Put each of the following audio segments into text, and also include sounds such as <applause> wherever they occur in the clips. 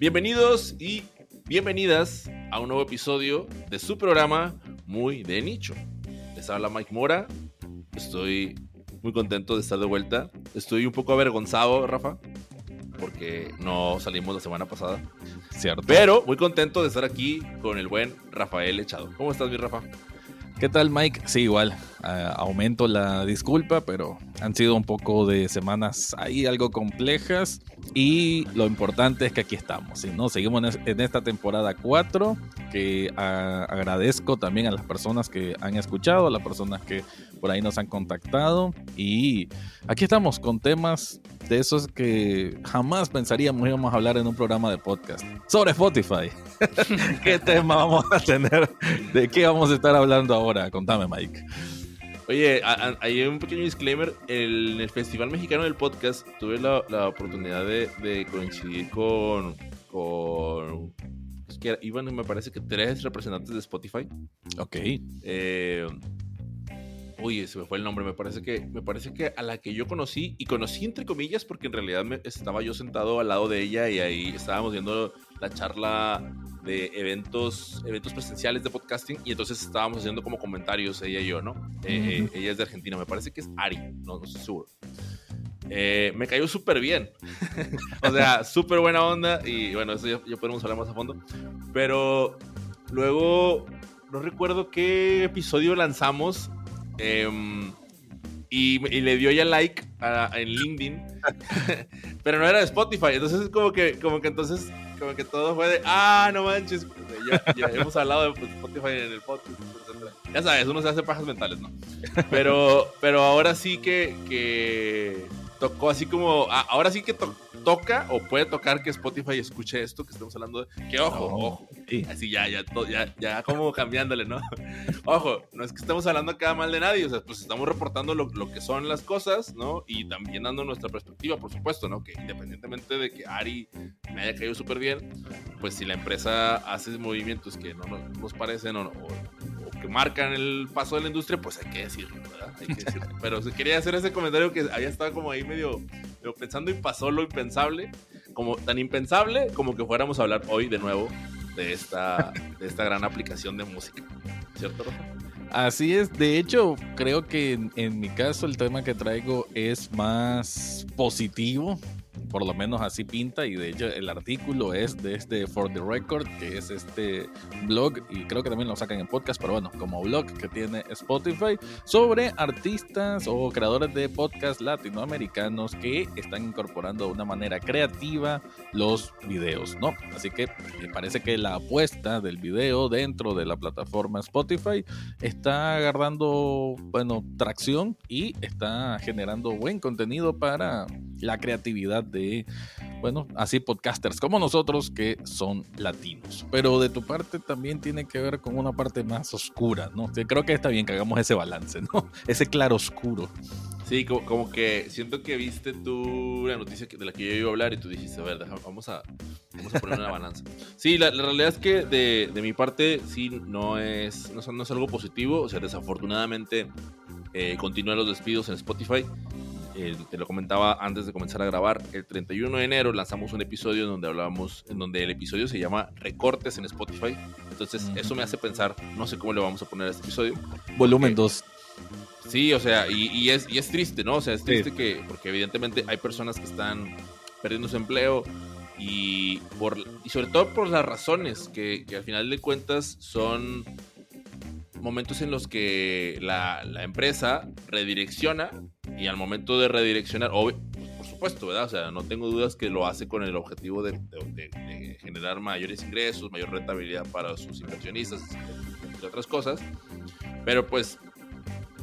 Bienvenidos y bienvenidas a un nuevo episodio de su programa Muy de Nicho. Les habla Mike Mora. Estoy muy contento de estar de vuelta. Estoy un poco avergonzado, Rafa, porque no salimos la semana pasada. Cierto. Pero muy contento de estar aquí con el buen Rafael Echado. ¿Cómo estás, mi Rafa? ¿Qué tal, Mike? Sí, igual. Uh, aumento la disculpa, pero han sido un poco de semanas ahí algo complejas. Y lo importante es que aquí estamos. ¿sí? ¿no? Seguimos en esta temporada 4, que uh, agradezco también a las personas que han escuchado, a las personas que por ahí nos han contactado. Y aquí estamos con temas de esos que jamás pensaríamos íbamos a hablar en un programa de podcast. Sobre Spotify. <laughs> ¿Qué tema vamos a tener? ¿De qué vamos a estar hablando ahora? Contame, Mike. Oye, hay un pequeño disclaimer. El, en el Festival Mexicano del Podcast tuve la, la oportunidad de, de, coincidir con. con es que iban, me parece que tres representantes de Spotify. Ok. Eh, Uy, se me fue el nombre. Me parece que me parece que a la que yo conocí y conocí entre comillas porque en realidad me, estaba yo sentado al lado de ella y ahí estábamos viendo la charla de eventos eventos presenciales de podcasting y entonces estábamos haciendo como comentarios ella y yo, ¿no? Eh, -huh. ella es de Argentina, me parece que es Ari, no, no estoy seguro. Eh, me cayó súper bien. <laughs> o sea, súper buena onda y bueno, eso ya, ya podemos hablar más a fondo. Pero luego no recuerdo qué episodio lanzamos eh, y, y, le dio ya like a, en LinkedIn, <laughs> pero no era de Spotify. Entonces, como que, como que entonces, como que todo fue de, ah, no manches, ya, ya <laughs> hemos hablado de Spotify en el podcast. Ya sabes, uno se hace pajas mentales, ¿no? Pero, pero ahora sí que, que tocó así como, ahora sí que to toca o puede tocar que Spotify escuche esto que estamos hablando. De, que ojo, ojo. Sí. Así ya, ya, ya, ya como cambiándole, ¿no? <laughs> ojo, no es que estemos hablando acá mal de nadie, o sea, pues estamos reportando lo, lo, que son las cosas, ¿no? Y también dando nuestra perspectiva, por supuesto, ¿no? Que independientemente de que Ari me haya caído súper bien, pues si la empresa hace movimientos que no nos, nos parecen o, o, o, que marcan el paso de la industria, pues hay que decirlo, ¿verdad? Hay que decirlo. <laughs> Pero quería hacer ese comentario que había estado como ahí medio, medio pensando y pasó lo impensable, como tan impensable como que fuéramos a hablar hoy de nuevo de esta, de esta gran aplicación de música. ¿Cierto? Así es, de hecho, creo que en, mi caso el tema que traigo es más positivo, por lo menos así pinta, y de hecho el artículo es de este For the Record, que es este blog, y creo que también lo sacan en podcast, pero bueno, como blog que tiene Spotify, sobre artistas o creadores de podcast latinoamericanos que están incorporando de una manera creativa los videos, ¿no? Así que me parece que la apuesta del video dentro de la plataforma Spotify está agarrando, bueno, tracción y está generando buen contenido para la creatividad de, bueno, así podcasters como nosotros que son latinos. Pero de tu parte también tiene que ver con una parte más oscura, ¿no? Creo que está bien que hagamos ese balance, ¿no? <laughs> Ese claro oscuro. Sí, como, como, que siento que viste tú la noticia de la que yo iba a hablar y tú dijiste, a ver, vamos a, vamos a poner una balanza. Sí, la, la, realidad es que de, de, mi parte sí no es, no, no es algo positivo, o sea, desafortunadamente eh, continúan los despidos en Spotify. Eh, te lo comentaba antes de comenzar a grabar, el 31 de enero lanzamos un episodio en donde hablábamos, en donde el episodio se llama Recortes en Spotify. Entonces, eso me hace pensar, no sé cómo le vamos a poner a este episodio. Volumen 2. Sí, o sea, y, y, es, y, es, triste, ¿no? O sea, es triste sí. que, porque evidentemente hay personas que están perdiendo su empleo y, por, y sobre todo por las razones que, que al final de cuentas son momentos en los que la, la, empresa redirecciona y al momento de redireccionar, obvio, por supuesto, ¿verdad? O sea, no tengo dudas que lo hace con el objetivo de, generar mayores ingresos, mayor rentabilidad para sus inversionistas, entre otras cosas. Pero pues,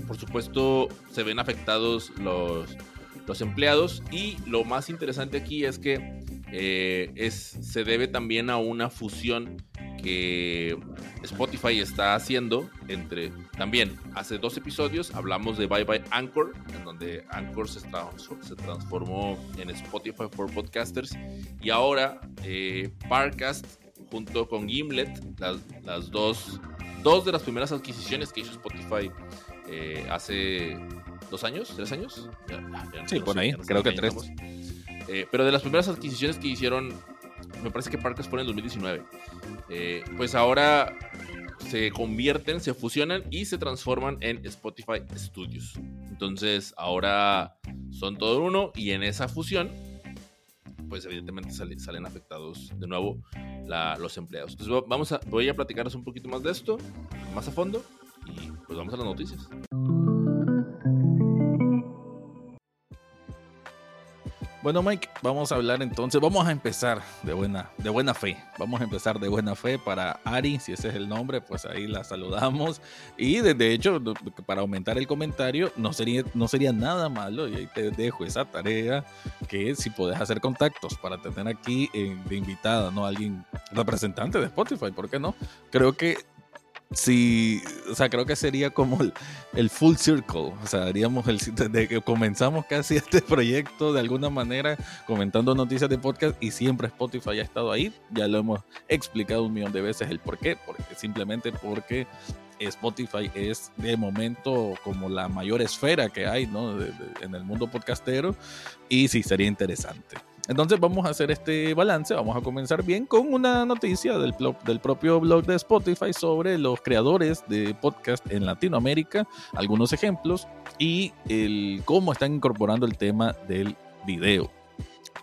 por supuesto, se ven afectados los, los empleados y lo más interesante aquí es que eh, es, se debe también a una fusión que Spotify está haciendo entre también hace dos episodios hablamos de Bye Bye Anchor en donde Anchor se, se transformó en Spotify for Podcasters y ahora eh, Parcast junto con Gimlet las, las, dos dos de las primeras adquisiciones que hizo Spotify eh, hace dos años tres años ya, ya, ya sí por ahí creo que tres. eh, pero de las primeras adquisiciones que hicieron me parece que Parcast fue en el 2019. Eh, pues ahora se convierten, se fusionan y se transforman en Spotify Studios. Entonces ahora son todo uno y en esa fusión, pues evidentemente salen afectados de nuevo los empleados. Entonces vamos a, voy a platicaros un poquito más de esto, más a fondo y pues vamos a las noticias. Bueno, Mike, vamos a hablar entonces, vamos a empezar de buena, de buena fe. Vamos a empezar de buena fe para Ari, si ese es el nombre, pues ahí la saludamos. Y de, hecho, para aumentar el comentario, no sería, no sería nada malo, y ahí te dejo esa tarea, que si puedes hacer contactos para tener aquí eh, de invitada, ¿no? Alguien representante de Spotify, ¿por qué no? Creo que Sí, o sea, creo que sería como el, full circle. O sea, haríamos el de que comenzamos casi <laughs> este proyecto de alguna manera comentando noticias de podcast y siempre Spotify ha estado ahí. Ya lo hemos explicado un millón de veces el por qué, porque simplemente porque Spotify es de momento como la mayor esfera que hay ¿no? en el mundo podcastero y sí, sería interesante. Entonces vamos a hacer este balance, vamos a comenzar bien con una noticia del, del propio blog de Spotify sobre los creadores de podcast en Latinoamérica, algunos ejemplos y el cómo están incorporando el tema del video.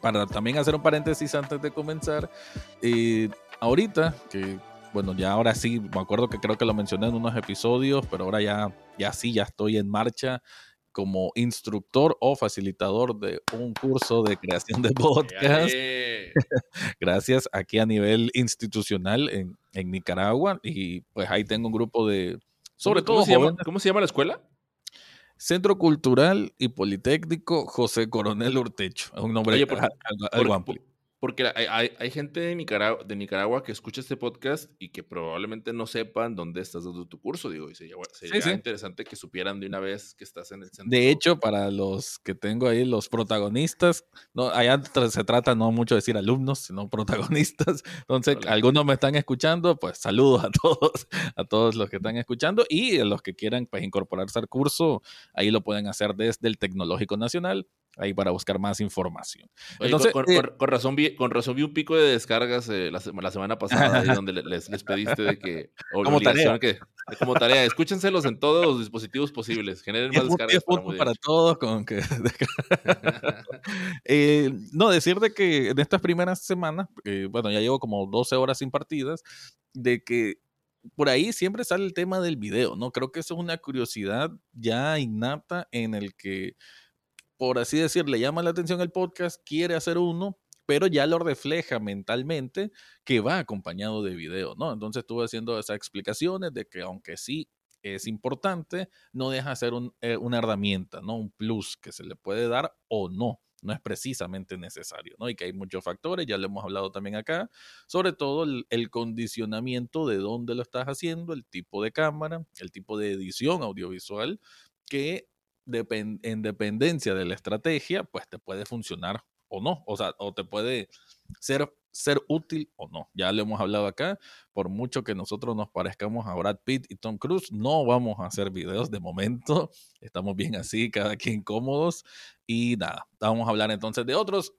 Para también hacer un paréntesis antes de comenzar, eh, ahorita que bueno, ya ahora sí, me acuerdo que creo que lo mencioné en unos episodios, pero ahora ya, ya sí, ya estoy en marcha como instructor o facilitador de un curso de creación de podcast. <laughs> Gracias aquí a nivel institucional en, Nicaragua. Y pues ahí tengo un grupo de, sobre todo... ¿Cómo se llama la escuela? Centro Cultural y Politécnico José Coronel Urtecho. Es un nombre algo, amplio. Porque hay, gente de Nicaragua, de Nicaragua que escucha este podcast y que probablemente no sepan dónde estás dando tu curso, digo, y sería, interesante que supieran de una vez que estás en el centro. De hecho, para los que tengo ahí, los protagonistas, no, allá se trata no mucho de decir alumnos, sino protagonistas. <laughs> Entonces, algunos me están escuchando, pues saludos a <laughs> todos, a todos los que están escuchando y a los que quieran pues, incorporarse al curso, ahí lo pueden hacer desde el Tecnológico Nacional ahí para buscar más información. Entonces, eh con, razón vi, con razón vi un pico de descargas eh, la, semana pasada ahí donde les, les, pediste de que... <laughs> como tarea. Que, como tarea, escúchenselos en todos los dispositivos posibles, generen más descargas. Para, para todos con que... <laughs> <laughs> eh, no, decir de que en estas primeras semanas, eh, bueno, ya llevo como 12 horas sin partidas, de que por ahí siempre sale el tema del video, ¿no? Creo que eso es una curiosidad ya innata en el que por así decir, le llama la atención el podcast, quiere hacer uno, pero ya lo refleja mentalmente que va acompañado de video, ¿no? Entonces estuve haciendo esas explicaciones de que aunque sí es importante, no deja de ser eh, una herramienta, ¿no? Un plus que se le puede dar o no. No es precisamente necesario, ¿no? Y que hay muchos factores, ya lo hemos hablado también acá, sobre todo el, el condicionamiento de dónde lo estás haciendo, el tipo de cámara, el tipo de edición audiovisual, que en dependencia de la estrategia, pues te puede funcionar o no, o sea, o te puede ser, ser útil o no. Ya lo hemos hablado acá, por mucho que nosotros nos parezcamos a Brad Pitt y Tom Cruise, no vamos a hacer videos de momento, <laughs> estamos bien así, cada quien cómodos y nada, vamos a hablar entonces de otros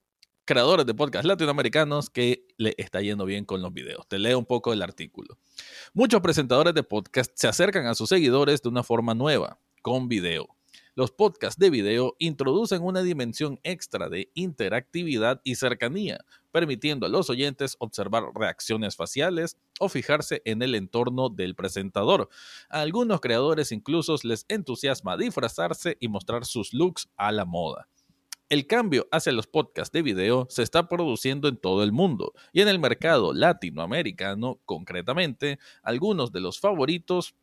creadores de podcast latinoamericanos que le está yendo bien con los videos. Te leo un poco el artículo. Muchos presentadores de podcast se acercan a sus seguidores de una forma nueva, con video. Los podcasts de video introducen una dimensión extra de interactividad y cercanía, permitiendo a los oyentes observar reacciones faciales o fijarse en el entorno del presentador. A algunos creadores incluso les entusiasma disfrazarse y mostrar sus looks a la moda. El cambio hacia los podcasts de video se está produciendo en todo el mundo y en el mercado latinoamericano concretamente, algunos de los favoritos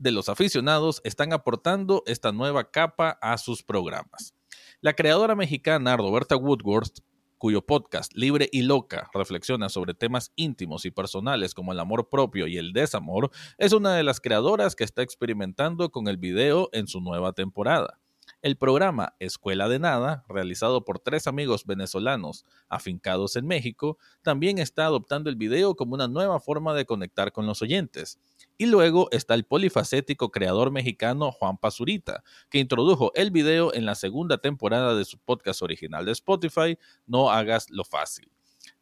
de los aficionados están aportando esta nueva capa a sus programas. La creadora mexicana Roberta Woodworth, cuyo podcast Libre y Loca reflexiona sobre temas íntimos y personales como el amor propio y el desamor, es una de las creadoras que está experimentando con el video en su nueva temporada. El programa Escuela de Nada, realizado por tres amigos venezolanos afincados en México, también está adoptando el video como una nueva forma de conectar con los oyentes. Y luego está el polifacético creador mexicano Juan Pazurita, que introdujo el video en la segunda temporada de su podcast original de Spotify, No hagas lo fácil.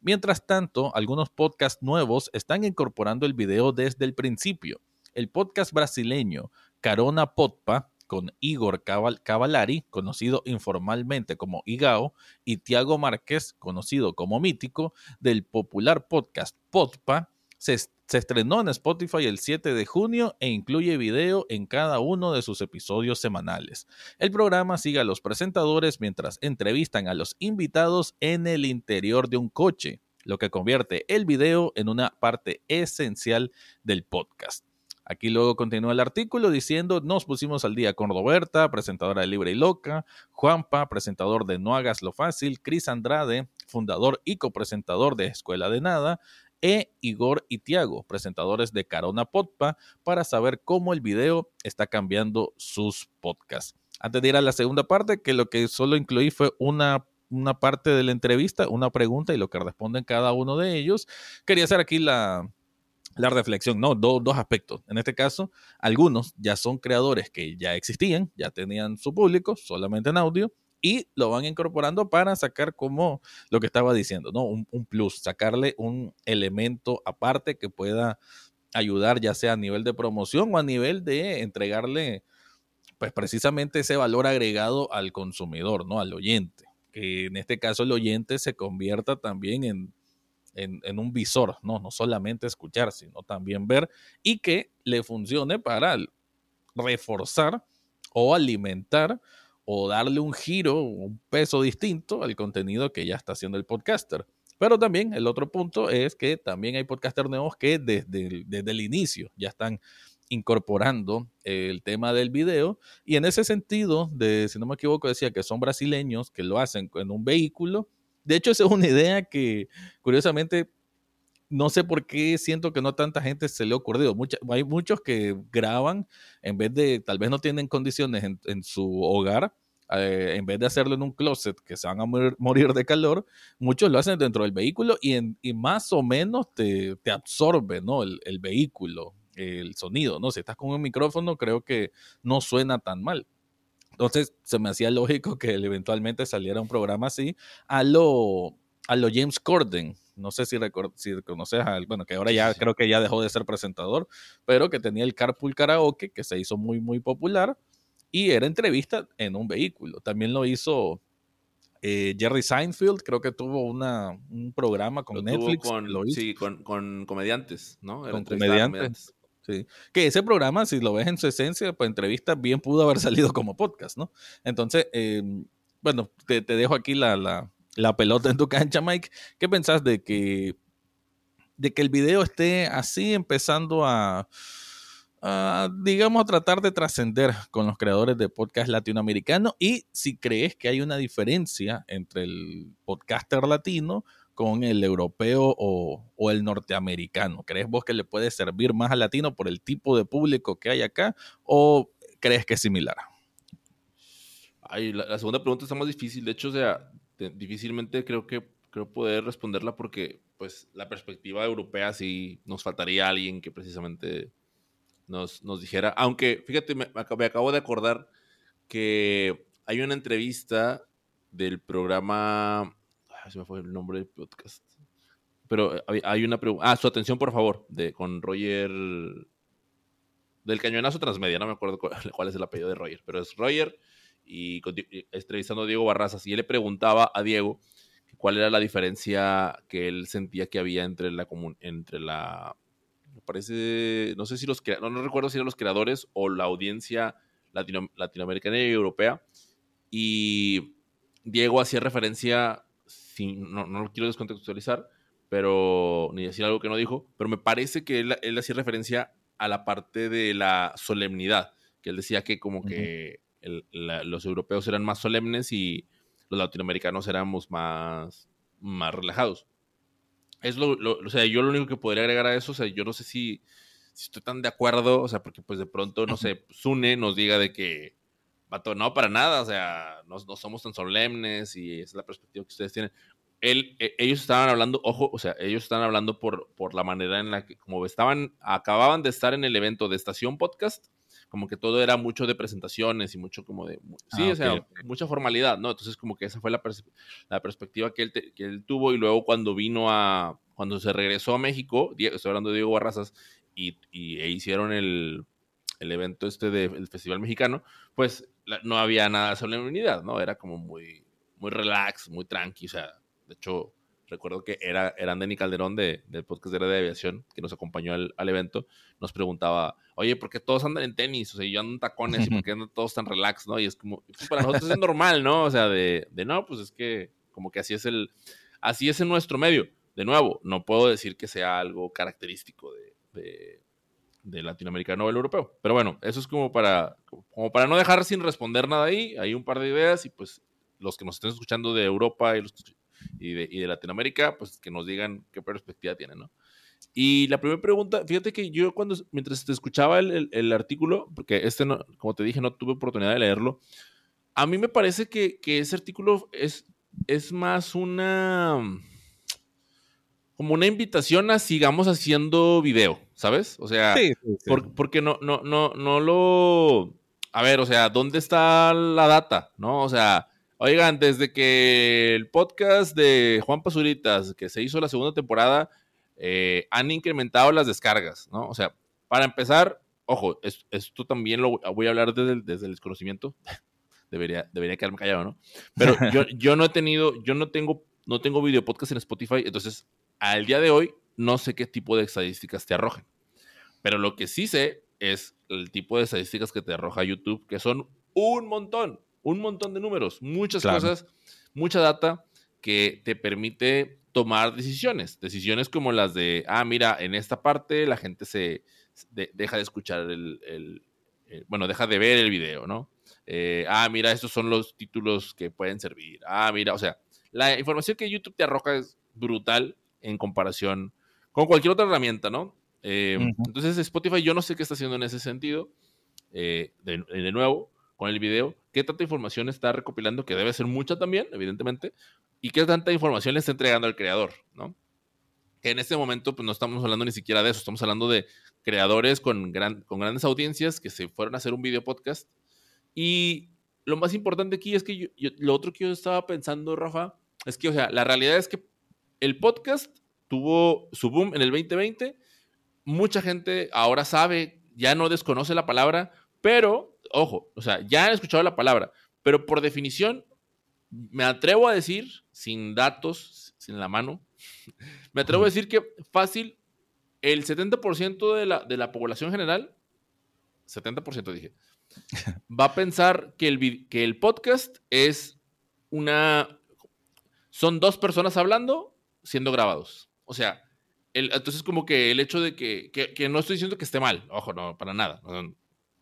Mientras tanto, algunos podcasts nuevos están incorporando el video desde el principio. El podcast brasileño Carona Podpa con Igor Cavallari, conocido informalmente como Igao, y Tiago Márquez, conocido como Mítico, del popular podcast Podpa, se, se, estrenó en Spotify el 7 de junio e incluye video en cada uno de sus episodios semanales. El programa sigue a los presentadores mientras entrevistan a los invitados en el interior de un coche, lo que convierte el video en una parte esencial del podcast. Aquí luego continúa el artículo diciendo, nos pusimos al día con Roberta, presentadora de Libre y Loca, Juanpa, presentador de No Hagas Lo Fácil, Cris Andrade, fundador y copresentador de Escuela de Nada, e Igor y Tiago, presentadores de Carona Podpa, para saber cómo el video está cambiando sus podcasts. Antes de ir a la segunda parte, que lo que solo incluí fue una una parte de la entrevista, una pregunta y lo que responden cada uno de ellos. Quería hacer aquí la, la reflexión, no, dos aspectos. En este caso, algunos ya son creadores que ya existían, ya tenían su público solamente en audio y lo van incorporando para sacar como lo que estaba diciendo, ¿no? Un, plus, sacarle un elemento aparte que pueda ayudar ya sea a nivel de promoción o a nivel de entregarle pues precisamente ese valor agregado al consumidor, ¿no? Al oyente. Que en este caso el oyente se convierta también en en, un visor, ¿no? no solamente escuchar, sino también ver y que le funcione para reforzar o alimentar o darle un giro, un peso distinto al contenido que ya está haciendo el podcaster. Pero también el otro punto es que también hay podcasters nuevos que desde el, desde el inicio ya están incorporando el tema del video y en ese sentido, de, si no me equivoco, decía que son brasileños que lo hacen en un vehículo de hecho, esa es una idea que, curiosamente, no sé por qué siento que no tanta gente se le ha ocurrido. hay muchos que graban, en vez de, tal vez no tienen condiciones en, su hogar, eh, en vez de hacerlo en un closet que se van a morir, de calor, muchos lo hacen dentro del vehículo y, más o menos te, absorbe ¿no? el, el, vehículo, el sonido. ¿no? Si estás con un micrófono, creo que no suena tan mal. Entonces se me hacía lógico que eventualmente saliera un programa así a lo, a lo James Corden. No sé si, si conoces a él, bueno, que ahora ya creo que ya dejó de ser presentador, pero que tenía el Carpool Karaoke, que se hizo muy, muy popular, y era entrevista en un vehículo. También lo hizo eh, Jerry Seinfeld, creo que tuvo una, un programa con Netflix. Sí, con, con, comediantes, ¿no? con comediantes. Que ese programa, si lo ves en su esencia, pues entrevista bien pudo haber <laughs> salido como podcast, ¿no? Entonces, em, bueno, te, dejo aquí la, pelota en tu cancha, Mike. ¿Qué pensás de que, de que el video esté así empezando a, digamos, a tratar de trascender con los creadores de podcast latinoamericanos? Y si crees que hay una diferencia entre el podcaster latino con el europeo o, el norteamericano? ¿Crees vos que le puede servir más al latino por el tipo de público que hay acá o crees que es similar? Ay, la, segunda pregunta está más difícil. De hecho, o sea, difícilmente creo que creo poder responderla porque pues la perspectiva europea sí nos faltaría alguien que precisamente nos, nos dijera. Aunque, fíjate, me, acabo de acordar que hay una entrevista del programa se me fue el nombre del podcast. Pero eh, hay una pregunta. Ah, su atención, por favor, de, con Roger. Del cañonazo transmedia, no me acuerdo cuál, <laughs> es el apellido de Roger, pero es Roger y, entrevistando a Diego Barrazas. Y él le preguntaba a Diego cuál era la diferencia que él sentía que había entre la entre la me parece no sé si los no, no recuerdo si eran los creadores o la audiencia latinoamericana y europea y Diego hacía referencia no, no lo quiero descontextualizar, pero ni decir algo que no dijo, pero me parece que él, hacía referencia a la parte de la solemnidad, que él decía que como que los europeos eran más solemnes y los latinoamericanos éramos más, más relajados. Es lo, o sea, yo lo único que podría agregar a eso, o sea, yo no sé si, si estoy tan de acuerdo, o sea, porque pues de pronto, no sé, Sune nos diga de que no, para nada, o sea, no, somos tan solemnes y esa es la perspectiva que ustedes tienen. Él, e, ellos estaban hablando, ojo, o sea, ellos están hablando por, por la manera en la que, como estaban, acababan de estar en el evento de Estación Podcast, como que todo era mucho de presentaciones y mucho como de, sí, Ah, o sea, mucha formalidad, ¿no? Entonces como que esa fue la, pers- la perspectiva que él, te- que él tuvo y luego cuando vino a, cuando se regresó a México, estoy hablando de Diego Barrazas, y, y e hicieron el, el evento este del Festival Mexicano, pues la- no había nada de solemnidad, ¿no? Era como muy, muy relax, muy tranqui, o sea, de hecho, recuerdo que era, era Andy Calderón de, del podcast de Red de Aviación, que nos acompañó al, al evento, nos preguntaba, oye, ¿por qué todos andan en tenis? O sea, yo ando en tacones, ¿y por qué <laughs> andan todos tan relax, no? Y es como, pues, para nosotros es normal, ¿no? O sea, de, de no, pues es que como que así es el, así es en nuestro medio. De nuevo, no puedo decir que sea algo característico de, de, de latinoamericano o el europeo. Pero bueno, eso es como para, como para no dejar sin responder nada ahí. Hay un par de ideas y pues los que nos estén escuchando de Europa y, los, y, de, y de Latinoamérica, pues que nos digan qué perspectiva tienen, ¿no? Y la primera pregunta, fíjate que yo cuando, mientras te escuchaba el, el, el artículo, porque este, no, como te dije, no tuve oportunidad de leerlo, a mí me parece que, que ese artículo es, es más una como una invitación a sigamos haciendo video, ¿sabes? O sea, Sí, sí, sí. por- porque no, no, no, no lo. A ver, o sea, ¿dónde está la data? ¿No? O sea, oigan, desde que el podcast de Juan Pazuritas, que se hizo la segunda temporada, eh, han incrementado las descargas, ¿no? O sea, para empezar, ojo, es- esto también lo voy a hablar desde el, desde el desconocimiento. <laughs> Debería, debería quedarme callado, ¿no? Pero <laughs> yo, yo no he tenido, yo no tengo, no tengo video podcast en Spotify, entonces al día de hoy no sé qué tipo de estadísticas te arrojan. Pero lo que sí sé es el tipo de estadísticas que te arroja YouTube, que son un montón, un montón de números, muchas Claro. cosas, mucha data que te permite tomar decisiones. Decisiones como las de, ah, mira, en esta parte la gente se de- deja de escuchar el, el- el- bueno, deja de ver el video, ¿no? Eh, ah, mira, estos son los títulos que pueden servir. Ah, mira, o sea, la información que YouTube te arroja es brutal en comparación con cualquier otra herramienta, ¿no? Eh. Entonces, Spotify, yo no sé qué está haciendo en ese sentido. Eh, de, de nuevo, con el video, qué tanta información está recopilando, que debe ser mucha también, evidentemente, y qué tanta información le está entregando al creador, ¿no? En este momento, pues no estamos hablando ni siquiera de eso, estamos hablando de creadores con, gran, con grandes audiencias que se fueron a hacer un video podcast. Y lo más importante aquí es que lo otro que yo estaba pensando, Rafa, es que, o sea, la realidad es que el podcast tuvo su boom en el 2020. Mucha gente ahora sabe, ya no desconoce la palabra, pero, ojo, o sea, ya han escuchado la palabra, pero por definición, me atrevo a decir, sin datos, sin la mano, <laughs> me atrevo a decir que fácil, el 70% de la, de la población general, 70% dije, <laughs> va a pensar que el, que el podcast es una... Son dos personas hablando siendo grabados. O sea, el- entonces como que el hecho de que, que, que no estoy diciendo que esté mal, ojo, no, para nada. no,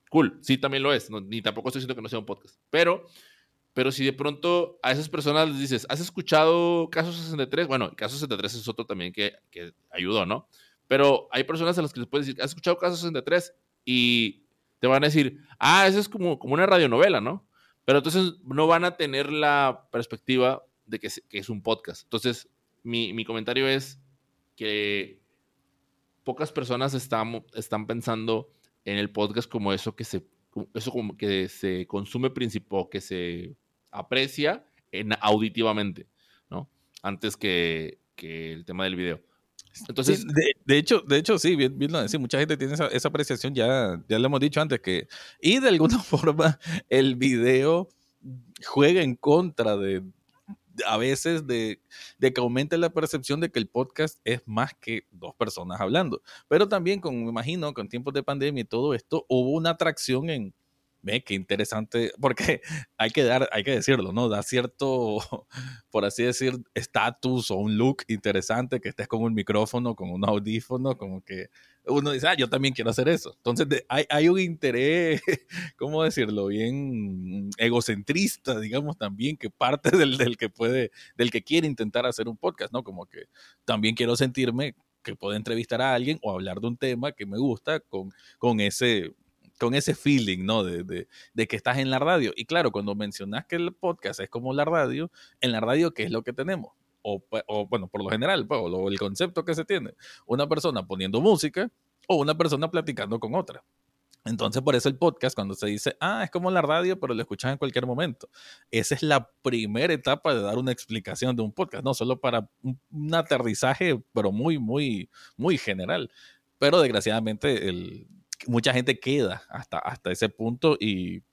cool, sí, también lo es, no, ni tampoco estoy diciendo que no sea un podcast. Pero, pero si de pronto a esas personas les dices, ¿has escuchado Caso 63? Bueno, Caso 63 es otro también que, que ayudó, ¿no? Pero hay personas a las que les puedes decir, ¿has escuchado Caso 63? Y te van a decir, ah, eso es como, como una radionovela, ¿no? Pero entonces no van a tener la perspectiva de que, que es un podcast. Entonces, mi, mi comentario es que pocas personas están, están pensando en el podcast como eso que se, eso como que se consume principal, que se aprecia en, auditivamente, ¿no? Antes que, que el tema del video. Entonces, Sí, de, de hecho, de hecho, sí, bien, bien lo decís, mucha gente tiene esa, esa apreciación, ya, ya lo hemos dicho antes, que, y de alguna <laughs> forma el video juega en contra de, a veces de, de que aumente la percepción de que el podcast es más que dos personas hablando. Pero también, con, me imagino, con tiempos de pandemia y todo esto, hubo una atracción en, ve, qué interesante, porque <laughs> hay que dar, hay que decirlo, ¿no? Da cierto, <laughs> por así decir, estatus o un look interesante que estés con un micrófono, con un audífono, como que uno dice, ah, yo también quiero hacer eso. Entonces de- hay, hay un interés, <laughs> ¿cómo decirlo? Bien egocentrista, digamos, también, que parte del, del que puede, del que quiere intentar hacer un podcast, ¿no? Como que también quiero sentirme que puedo entrevistar a alguien o hablar de un tema que me gusta con, con ese con ese feeling, ¿no? De, de, que estás en la radio. Y claro, cuando mencionas que el podcast es como la radio, en la radio, ¿qué es lo que tenemos? O, bueno, por lo general, pues, o el concepto que se tiene, una persona poniendo música o una persona platicando con otra. Entonces, por eso el podcast, cuando se dice, ah, es como la radio, pero lo escuchas en cualquier momento. Esa es la primera etapa de dar una explicación de un podcast, no solo para un, aterrizaje, pero muy, muy, muy general. Pero desgraciadamente, el, mucha gente queda hasta, hasta ese punto y,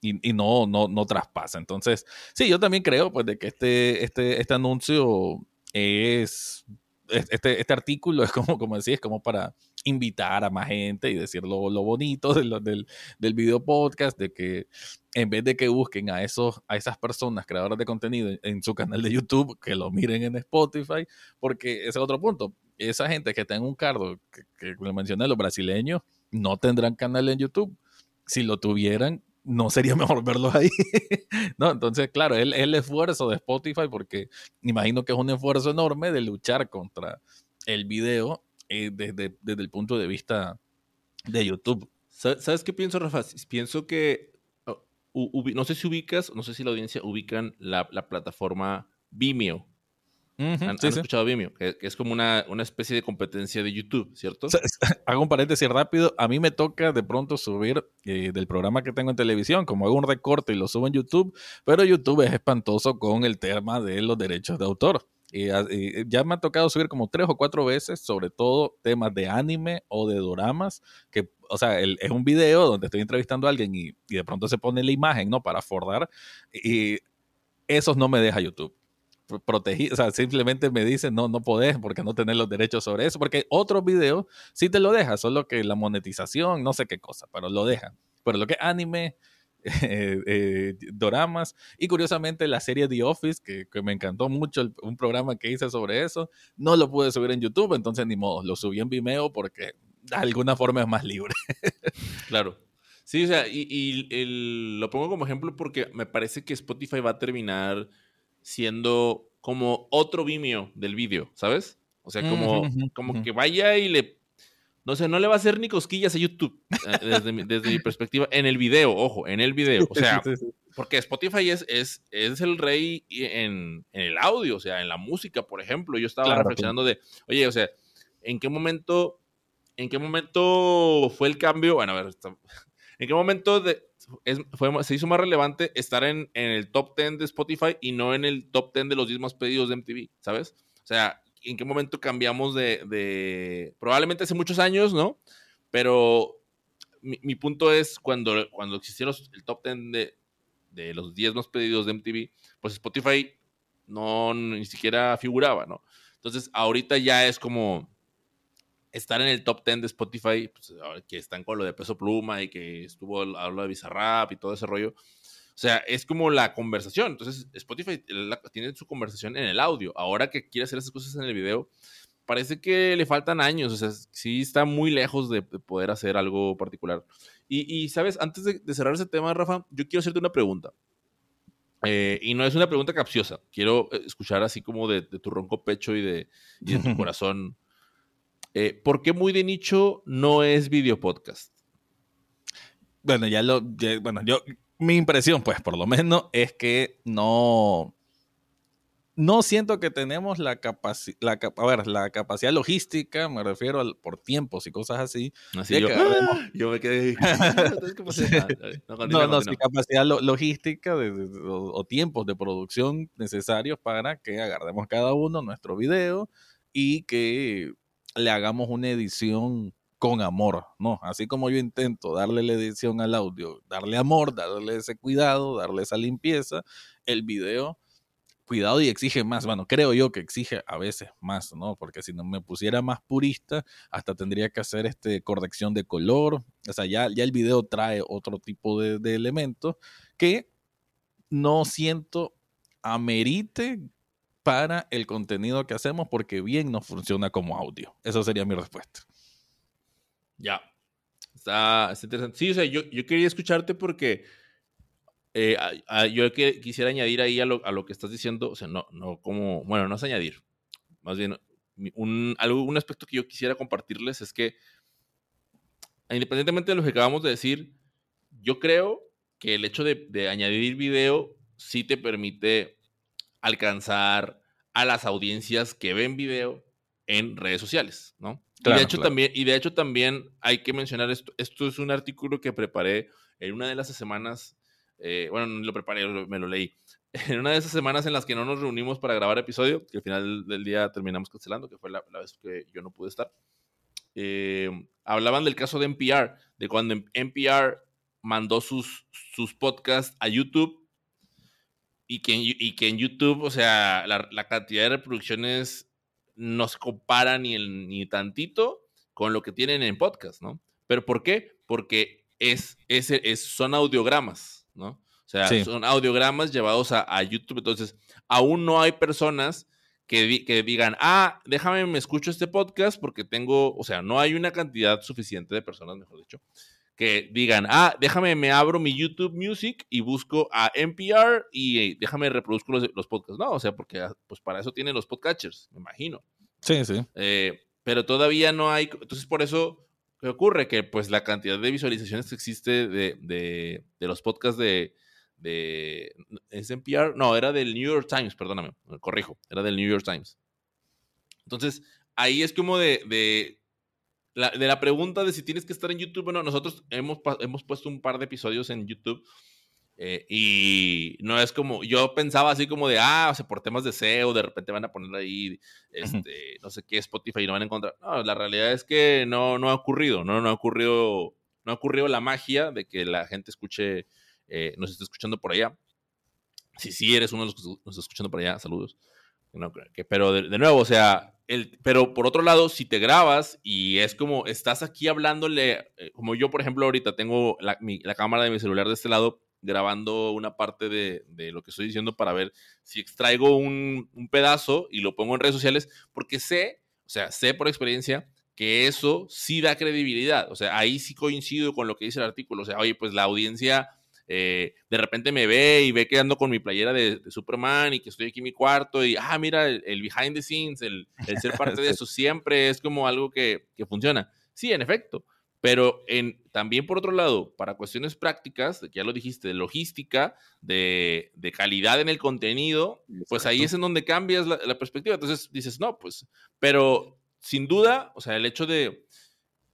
y, no, no, no traspasa. Entonces, sí, yo también creo pues, de que este, este, este anuncio es este, este artículo es como, como decía, es como para invitar a más gente y decir lo, lo bonito del, del video podcast, de que en vez de que busquen a, esos, a esas personas creadoras de contenido en, su canal de YouTube, que lo miren en Spotify, porque ese es otro punto. Esa gente que está en un cargo, que, que mencioné, los brasileños, no tendrán canal en YouTube. Si lo tuvieran, no sería <laughs> mejor verlos ahí. no, entonces, claro, el, el esfuerzo de Spotify, porque imagino que es un esfuerzo enorme de luchar contra el video eh, desde, desde el punto de vista de YouTube. ¿Sabes qué pienso, Rafa? Pienso que, oh, no sé si ubicas, no sé si la audiencia ubican la plataforma Vimeo. ¿Han, escuchado Vimeo? Que, es como una, una, especie de competencia de YouTube, ¿cierto? <laughs> hago un paréntesis rápido. A mí me toca de pronto subir eh, del programa que tengo en televisión, como hago un recorte y lo subo en YouTube, pero YouTube es espantoso con el tema de los derechos de autor. Y, ya me ha tocado subir como tres o cuatro veces, sobre todo temas de anime o de doramas, que, o sea, es un video donde estoy entrevistando a alguien y, y de pronto se pone la imagen, ¿no? Para fordar. Y esos no me deja YouTube protegido, o sea, simplemente me dicen, no, no podés porque no tenés los derechos sobre eso, porque otros videos sí te lo dejan, solo que la monetización, no sé qué cosa, pero lo dejan. Pero lo que anime, <laughs> eh, eh, doramas, y curiosamente la serie The Office, que, me encantó mucho, un programa que hice sobre eso, no lo pude subir en YouTube, entonces ni modo, lo subí en Vimeo porque de alguna forma es más libre. <laughs> claro. Sí, o sea, y, lo pongo como ejemplo porque me parece que Spotify va a terminar siendo como otro Vimeo del vídeo, ¿sabes? O sea, como, como que vaya y le... No sé, no le va a hacer ni cosquillas a YouTube, eh, desde, mi, desde mi perspectiva, en el video, ojo, en el video. O <laughs> sea, porque Spotify es, es, es el rey en, en, el audio, o sea, en la música, por ejemplo. Yo estaba reflexionando de, oye, o sea, ¿en qué momento, en qué momento fue el cambio? Bueno, a ver, <laughs> ¿en qué momento de, se hizo más relevante estar en, el top 10 de Spotify y no en el top 10 de los 10 más pedidos de MTV, ¿sabes? O sea, ¿en qué momento cambiamos de, probablemente hace muchos años, ¿no? Pero mi, punto es cuando, cuando existieron el top 10 de, de los 10 más pedidos de MTV, pues Spotify no ni siquiera figuraba, ¿no? Entonces, ahorita ya es como estar en el top 10 de Spotify, pues, que están con lo de peso pluma y que estuvo hablo de Bizarrap y todo ese rollo. O sea, es como la conversación. Entonces, Spotify tiene su conversación en el audio. Ahora que quiere hacer esas cosas en el video, parece que le faltan años. O sea, sí está muy lejos de, poder hacer algo particular. Y, sabes, antes de, cerrar ese tema, Rafa, yo quiero hacerte una pregunta. Eh, y no es una pregunta capciosa. Quiero eh, escuchar así como de, tu ronco pecho y de, y de tu <laughs> corazón eh, ¿Por qué muy de nicho no es video podcast? Bueno, ya lo. bueno, yo. Mi impresión, pues, por lo menos, <laughs> es que no. No siento que tenemos la capacidad, la, a ver, la capacidad logística, me refiero al, por tiempos y cosas así. así yo, yo, me quedé. <laughs> no, no, no, capacidad logística o, tiempos de producción necesarios para que agarremos cada uno nuestro video y que le hagamos una edición con amor, ¿no? Así como yo intento darle la edición al audio, darle amor, darle ese cuidado, darle esa limpieza, el video, cuidado y exige más. Bueno, creo yo que exige a veces más, ¿no? Porque si no me pusiera más purista, hasta tendría que hacer este corrección de color. O sea, ya, ya el video trae otro tipo de, de elementos que no siento amerite para el contenido que hacemos porque bien nos funciona como audio. Esa sería mi respuesta. Ya. Está, interesante. Sí, o sea, yo, quería escucharte porque eh, yo quisiera añadir ahí a lo, que estás diciendo, o sea, no, no como, bueno, no es añadir, más bien un, algo, un aspecto que yo quisiera compartirles es que, independientemente de lo que acabamos de decir, yo creo que el hecho de, de añadir video sí te permite alcanzar a las audiencias que ven video en redes sociales, ¿no? y, de hecho también, y de hecho también hay que mencionar esto, esto es un artículo que preparé en una de las semanas, eh, bueno, no lo preparé, me lo leí, <laughs> en una de esas semanas en las que no nos reunimos para grabar episodio, que al final del día terminamos cancelando, que fue la, vez que yo no pude estar, eh, hablaban del caso de NPR, de cuando NPR mandó sus, sus podcasts a YouTube y que, y que en YouTube, o sea, la, la cantidad de reproducciones no se compara ni, el, ni tantito con lo que tienen en podcast, ¿no? ¿Pero por qué? Porque es, es, es son audiogramas, ¿no? O sea, son audiogramas llevados a, a, YouTube. Entonces, aún no hay personas que, que, digan, ah, déjame, me escucho este podcast porque tengo, o sea, no hay una cantidad suficiente de personas, mejor dicho, que digan, ah, déjame, me abro mi YouTube Music y busco a NPR y déjame reproduzco los, los podcasts. No, o sea, porque ah, pues para eso tienen los podcatchers, me imagino. Sí, sí. Eh, pero todavía no hay, entonces por eso ¿qué ocurre? Que pues la cantidad de visualizaciones que existe de, de, de los podcasts de, de ¿es NPR? No, era del New York Times, perdóname, corrijo, era del New York Times. Entonces, ahí es como de, de de la pregunta de si tienes que estar en YouTube, bueno, nosotros hemos, hemos puesto un par de episodios en YouTube eh, y no es como, yo pensaba así como de, ah, o sea, por temas de SEO, de repente van a poner ahí, este, no sé qué, Spotify y no van a encontrar. No, la realidad es que no, no ha ocurrido, no, no ha ocurrido, no ha ocurrido la magia de que la gente escuche, eh, nos esté escuchando por allá. Si sí eres uno de los que nos está escuchando por allá, saludos. No, que, pero de, nuevo, o sea, el, pero por otro lado, si te grabas y es como estás aquí hablándole, eh, como yo, por ejemplo, ahorita tengo la, la, cámara de mi celular de este lado grabando una parte de, de lo que estoy diciendo para ver si extraigo un, un, pedazo y lo pongo en redes sociales, porque sé, o sea, sé por experiencia que eso sí da credibilidad. O sea, ahí sí coincido con lo que dice el artículo. O sea, oye, pues la audiencia eh, de repente me ve y ve que ando con mi playera de, Superman y que estoy aquí en mi cuarto y, ah, mira, el, behind the scenes, el, ser parte de <laughs> eso siempre es como algo que, funciona. Sí, en efecto, pero en, también por otro lado, para cuestiones prácticas, ya lo dijiste, de logística, de, calidad en el contenido, pues ahí es en donde cambias la, la perspectiva. Entonces dices, no, pues, pero sin duda, o sea, el hecho de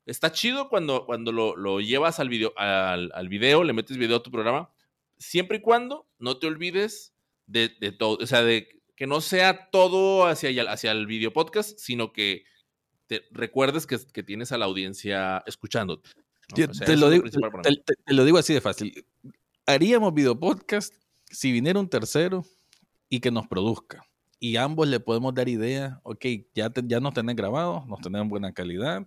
Está chido cuando, cuando lo, llevas al video, al, video, le metes video a tu programa, siempre y cuando no te olvides de, todo, o sea, de que no sea todo hacia, hacia el video podcast, sino que te recuerdes que, tienes a la audiencia escuchándote. te, lo digo, te, lo digo, así de fácil. Haríamos video podcast si viniera un tercero y que nos produzca. Y ambos le podemos dar idea, ok, ya, ya nos tenés grabado, nos tenemos buena calidad,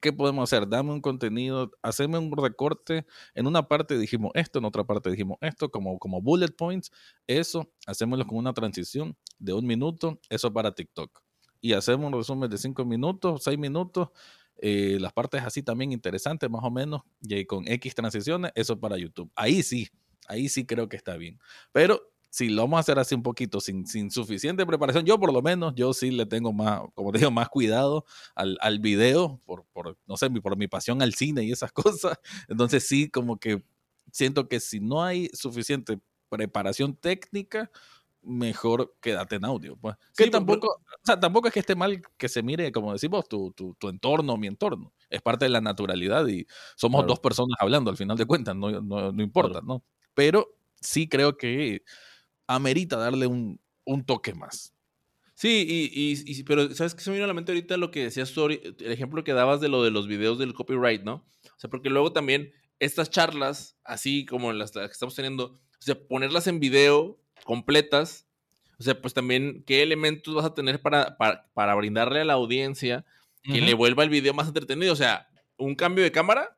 ¿qué podemos hacer? Dame un contenido, haceme un recorte. En una parte dijimos esto, en otra parte dijimos esto, como, como bullet points. Eso, hacémoslo con una transición de un minuto, eso para TikTok. Y hacemos un resumen de cinco minutos, seis minutos. Eh, las partes así también interesantes, más o menos, y con X transiciones, eso para YouTube. Ahí sí, ahí sí creo que está bien. Pero si lo vamos a hacer así un poquito sin, sin suficiente preparación, yo por lo menos, yo sí le tengo más, como te digo, más cuidado al, al video, por, por, no sé, por mi pasión al cine y esas <laughs> cosas. Entonces sí, como que siento que si no hay suficiente preparación técnica, mejor quédate en audio. Pues. Que tampoco, o sea, tampoco es que esté mal que se mire, como decimos, tu, tu, tu entorno, mi entorno. Es parte de la naturalidad y somos dos personas hablando al final de cuentas, no, no, no importa, ¿no? Pero sí creo que amerita darle un, toque más. Sí, y, y, pero ¿sabes qué se me vino a la mente ahorita lo que decías tú, el ejemplo que dabas de lo de los videos del copyright, ¿no? O sea, porque luego también estas charlas, así como las que estamos teniendo, o sea, ponerlas en video completas, o sea, pues también qué elementos vas a tener para, para, brindarle a la audiencia que le vuelva el video más entretenido. O sea, un cambio de cámara.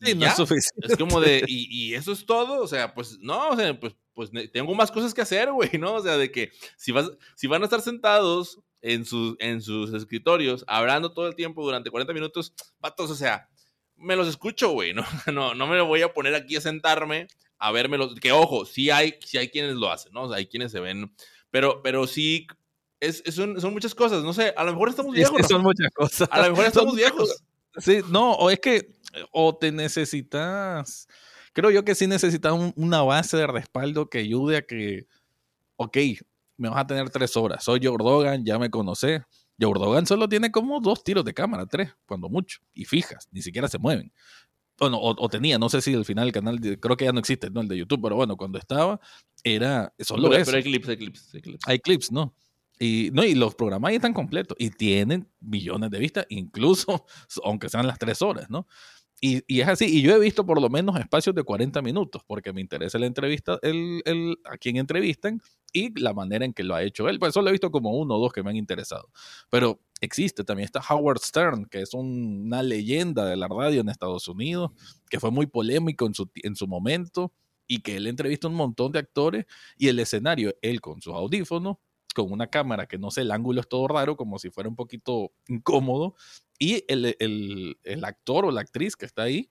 Sí, no es suficiente. Es como de, <laughs> y, y, eso es todo. O sea, pues no, o sea, pues pues tengo más cosas que hacer, güey, ¿no? O sea, de que si, vas, si van a estar sentados en sus, en sus escritorios hablando todo el tiempo durante 40 minutos, vatos, o sea, me los escucho, güey, ¿no? <laughs> No, no me voy a poner aquí a sentarme a verme los, que ojo, sí hay, sí hay quienes lo hacen, ¿no? O sea, hay quienes se ven, pero, pero sí, es, son, son, muchas cosas, no sé, a lo mejor estamos viejos. son muchas cosas. A lo mejor <laughs> estamos viejos. Sí, no, o es que, o te necesitas creo yo que sí necesitas una base de respaldo que ayude a que, ok, me vas a tener tres horas, soy Jordogan, ya me conoces, Joe Rogan solo tiene como dos tiros de cámara, tres, cuando mucho, y fijas, ni siquiera se mueven. Bueno, o, tenía, no sé si al final el canal, creo que ya no existe, ¿no? El de YouTube, pero bueno, cuando estaba, era solo pero, eso. Pero hay clips, hay clips, hay clips. Hay clips, ¿no? Y, no, y los programas ahí están completos y tienen millones de vistas, incluso <laughs> aunque sean las tres horas, ¿no? Y, y, es así, y yo he visto por lo menos espacios de 40 minutos, porque me interesa la entrevista, el, el, a quien entrevistan y la manera en que lo ha hecho él. Pues solo he visto como uno o dos que me han interesado. Pero existe, también está Howard Stern, que es una leyenda de la radio en Estados Unidos, que fue muy polémico en su, en su momento y que él entrevista a un montón de actores y el escenario, él con sus audífonos, con una cámara que no sé, el ángulo es todo raro, como si fuera un poquito incómodo, y el, actor o la actriz que está ahí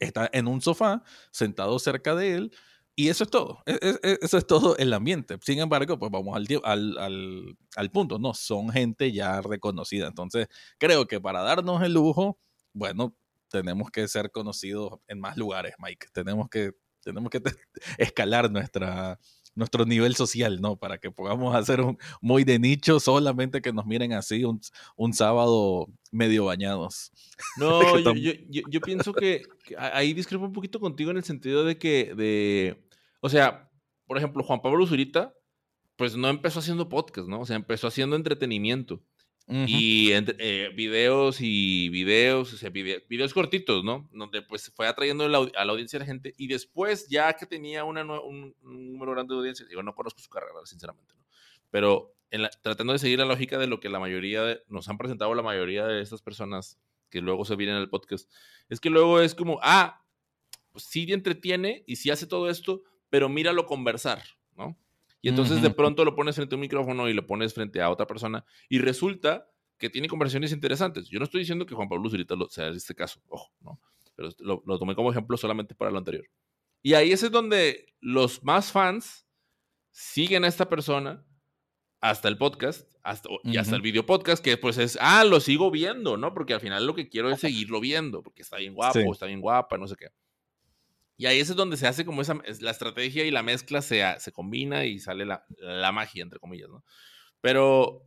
está en un sofá, sentado cerca de él, y eso es todo. E, e, e, eso es todo el ambiente. Sin embargo, pues vamos al, al, al, punto. No, son gente ya reconocida. Entonces, creo que para darnos el lujo, bueno, tenemos que ser conocidos en más lugares, Mike. Tenemos que, tenemos que <laughs> escalar nuestra, nuestro nivel social, ¿no? Para que podamos hacer un muy de nicho, solamente que nos miren así un, un sábado medio bañados. <laughs> No, yo, yo, yo, pienso que, ahí discrepo un poquito contigo en el sentido de que, de, o sea, por ejemplo, Juan Pablo Zurita, pues no empezó haciendo podcast, ¿no? O sea, empezó haciendo entretenimiento. Y eh, videos y videos, videos cortitos, ¿no? Donde pues fue atrayendo a la audiencia a la gente. Y después, ya que tenía una, un, número grande de audiencia, digo, no conozco su carrera, sinceramente, ¿no? Pero tratando de seguir la lógica de lo que la mayoría nos han presentado la mayoría de estas personas que luego se vienen al podcast, es que luego es como, ah, pues sí entretiene y sí hace todo esto, pero míralo conversar, ¿no? Y entonces de pronto lo pones frente a un micrófono y lo pones frente a otra persona y resulta que tiene conversaciones interesantes. Yo no estoy diciendo que Juan Pablo Zurita lo, sea este caso, ojo, ¿no? Pero lo, lo, tomé como ejemplo solamente para lo anterior. Y ahí es donde los más fans siguen a esta persona hasta el podcast hasta, y hasta el video podcast, que pues es, ah, lo sigo viendo, ¿no? Porque al final lo que quiero es seguirlo viendo, porque está bien guapo, está bien guapa, no sé qué. Y ahí es donde se hace como esa, la estrategia y la mezcla se, se combina y sale la, la, magia, entre comillas, ¿no? Pero,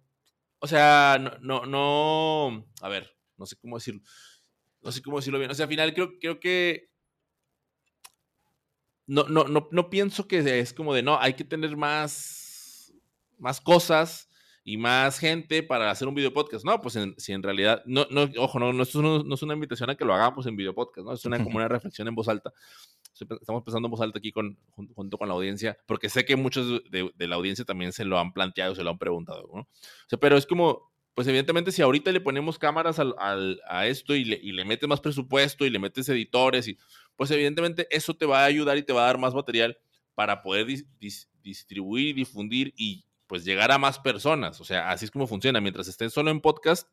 o sea, no, no, no, a ver, no sé cómo decirlo, no sé cómo decirlo bien. O sea, al final creo, creo que no, no, no, no pienso que es como de, no, hay que tener más, más cosas y más gente para hacer un video podcast. No, pues si en realidad, no, no, ojo, no, no, esto no, no, es una invitación a que lo hagamos en video podcast, ¿no? Es una, como una <laughs> reflexión en voz alta estamos pensando en voz alta aquí con, junto con la audiencia, porque sé que muchos de, la audiencia también se lo han planteado, se lo han preguntado, ¿no? O sea, pero es como, pues evidentemente si ahorita le ponemos cámaras al, al, a esto y le, y le, metes más presupuesto y le metes editores, y, pues evidentemente eso te va a ayudar y te va a dar más material para poder distribuir, difundir y pues llegar a más personas. O sea, así es como funciona. Mientras estés solo en podcast,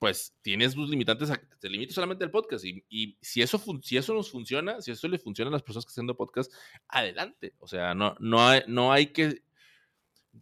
pues tienes tus limitantes, te limitas solamente al podcast. Y, si, eso si eso nos funciona, si eso le funciona a las personas que están haciendo podcast, adelante. O sea, no, no, hay, no hay que...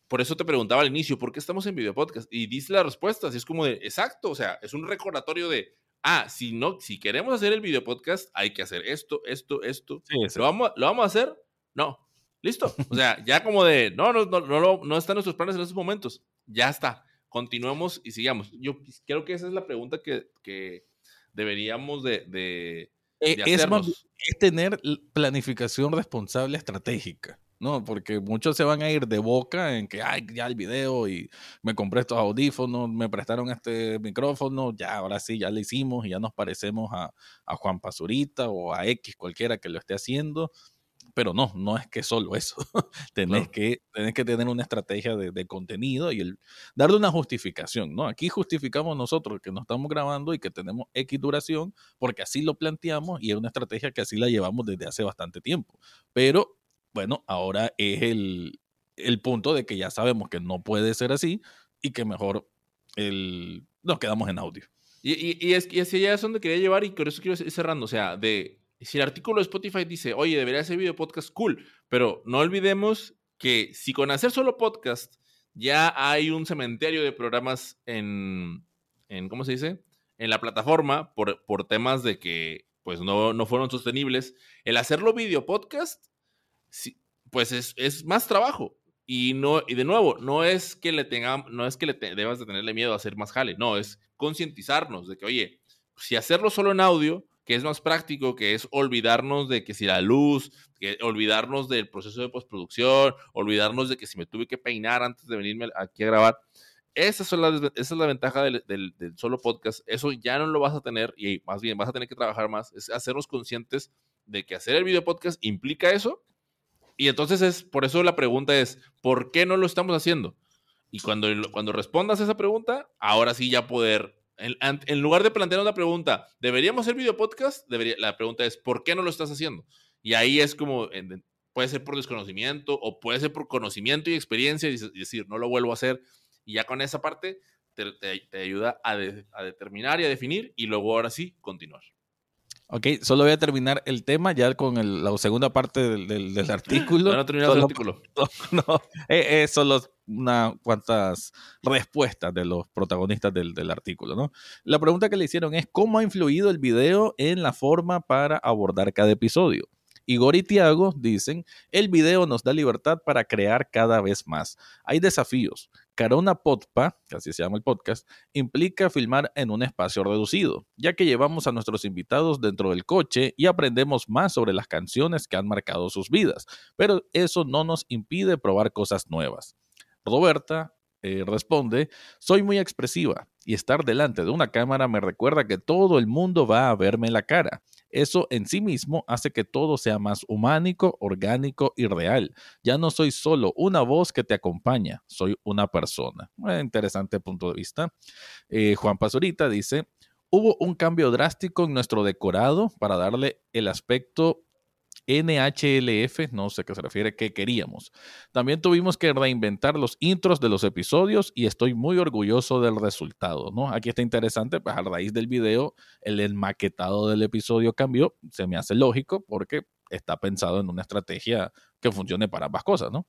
Por eso te preguntaba al inicio, ¿por qué estamos en video podcast? Y dice la respuesta, así es como de, exacto, o sea, es un recordatorio de, ah, si no, si queremos hacer el video podcast, hay que hacer esto, esto, esto. ¿Lo, vamos, ¿Lo vamos a hacer? No. Listo. O sea, ya como de, no, no, no, no, no están nuestros planes en estos momentos. Ya está continuemos y sigamos. Yo creo que esa es la pregunta que, que deberíamos de, de, eh, es, es, tener planificación responsable estratégica. ¿no? Porque muchos se van a ir de boca en que, ay, ya el video y me compré estos audífonos, me prestaron este micrófono, ya, ahora sí, ya lo hicimos y ya nos parecemos a, a Juan Pazurita o a X, cualquiera que lo esté haciendo pero no, no es que solo eso. <laughs> tenés, que, tenés que tener una estrategia de, contenido y el, darle una justificación, ¿no? Aquí justificamos nosotros que no estamos grabando y que tenemos X duración porque así lo planteamos y es una estrategia que así la llevamos desde hace bastante tiempo. Pero, bueno, ahora es el, el punto de que ya sabemos que no puede ser así y que mejor el, nos quedamos en audio. Y, y, y, es, y así ya es donde quería llevar y por eso quiero ir cerrando. O sea, de si el artículo de Spotify dice, oye, debería ser video podcast, cool, pero no olvidemos que si con hacer solo podcast ya hay un cementerio de programas en, en ¿cómo se dice? En la plataforma por, por temas de que pues no, no fueron sostenibles, el hacerlo video podcast, pues es, es más trabajo. Y, no, y de nuevo, no es que le tengamos, no es que le debas de tenerle miedo a hacer más jale, no, es concientizarnos de que, oye, si hacerlo solo en audio, que es más práctico, que es olvidarnos de que si la luz, que olvidarnos del proceso de postproducción, olvidarnos de que si me tuve que peinar antes de venirme aquí a grabar. Esa es la, esa es la ventaja del, del, solo podcast. Eso ya no lo vas a tener y más bien vas a tener que trabajar más. Es hacernos conscientes de que hacer el video podcast implica eso. Y entonces es, por eso la pregunta es, ¿por qué no lo estamos haciendo? Y cuando, cuando respondas a esa pregunta, ahora sí ya poder en, lugar de plantear una pregunta, ¿deberíamos hacer video podcast? Debería, la pregunta es, ¿por qué no lo estás haciendo? Y ahí es como, puede ser por desconocimiento o puede ser por conocimiento y experiencia y decir, no lo vuelvo a hacer. Y ya con esa parte te, ayuda a, a determinar y a definir y luego ahora sí continuar. Ok, solo voy a terminar el tema ya con la segunda parte del, artículo. No, no el artículo. <laughs> No, eh, eh, solo unas cuantas respuestas de los protagonistas del, artículo, ¿no? La pregunta que le hicieron es, ¿cómo ha influido el video en la forma para abordar cada episodio? Igor y Tiago dicen, el video nos da libertad para crear cada vez más. Hay desafíos. Carona Podpa, que así se llama el podcast, implica filmar en un espacio reducido, ya que llevamos a nuestros invitados dentro del coche y aprendemos más sobre las canciones que han marcado sus vidas, pero eso no nos impide probar cosas nuevas. Roberta eh, responde, soy muy expresiva y estar delante de una cámara me recuerda que todo el mundo va a verme la cara. Eso en sí mismo hace que todo sea más humánico, orgánico y real. Ya no soy solo una voz que te acompaña, soy una persona. interesante punto de vista. Eh, Juan Pazurita dice, hubo un cambio drástico en nuestro decorado para darle el aspecto NHLF, no sé qué se refiere, que queríamos. También tuvimos que reinventar los intros de los episodios y estoy muy orgulloso del resultado, ¿no? Aquí está interesante, pues a raíz del video, el enmaquetado del episodio cambió, se me hace lógico porque está pensado en una estrategia que funcione para ambas cosas, ¿no?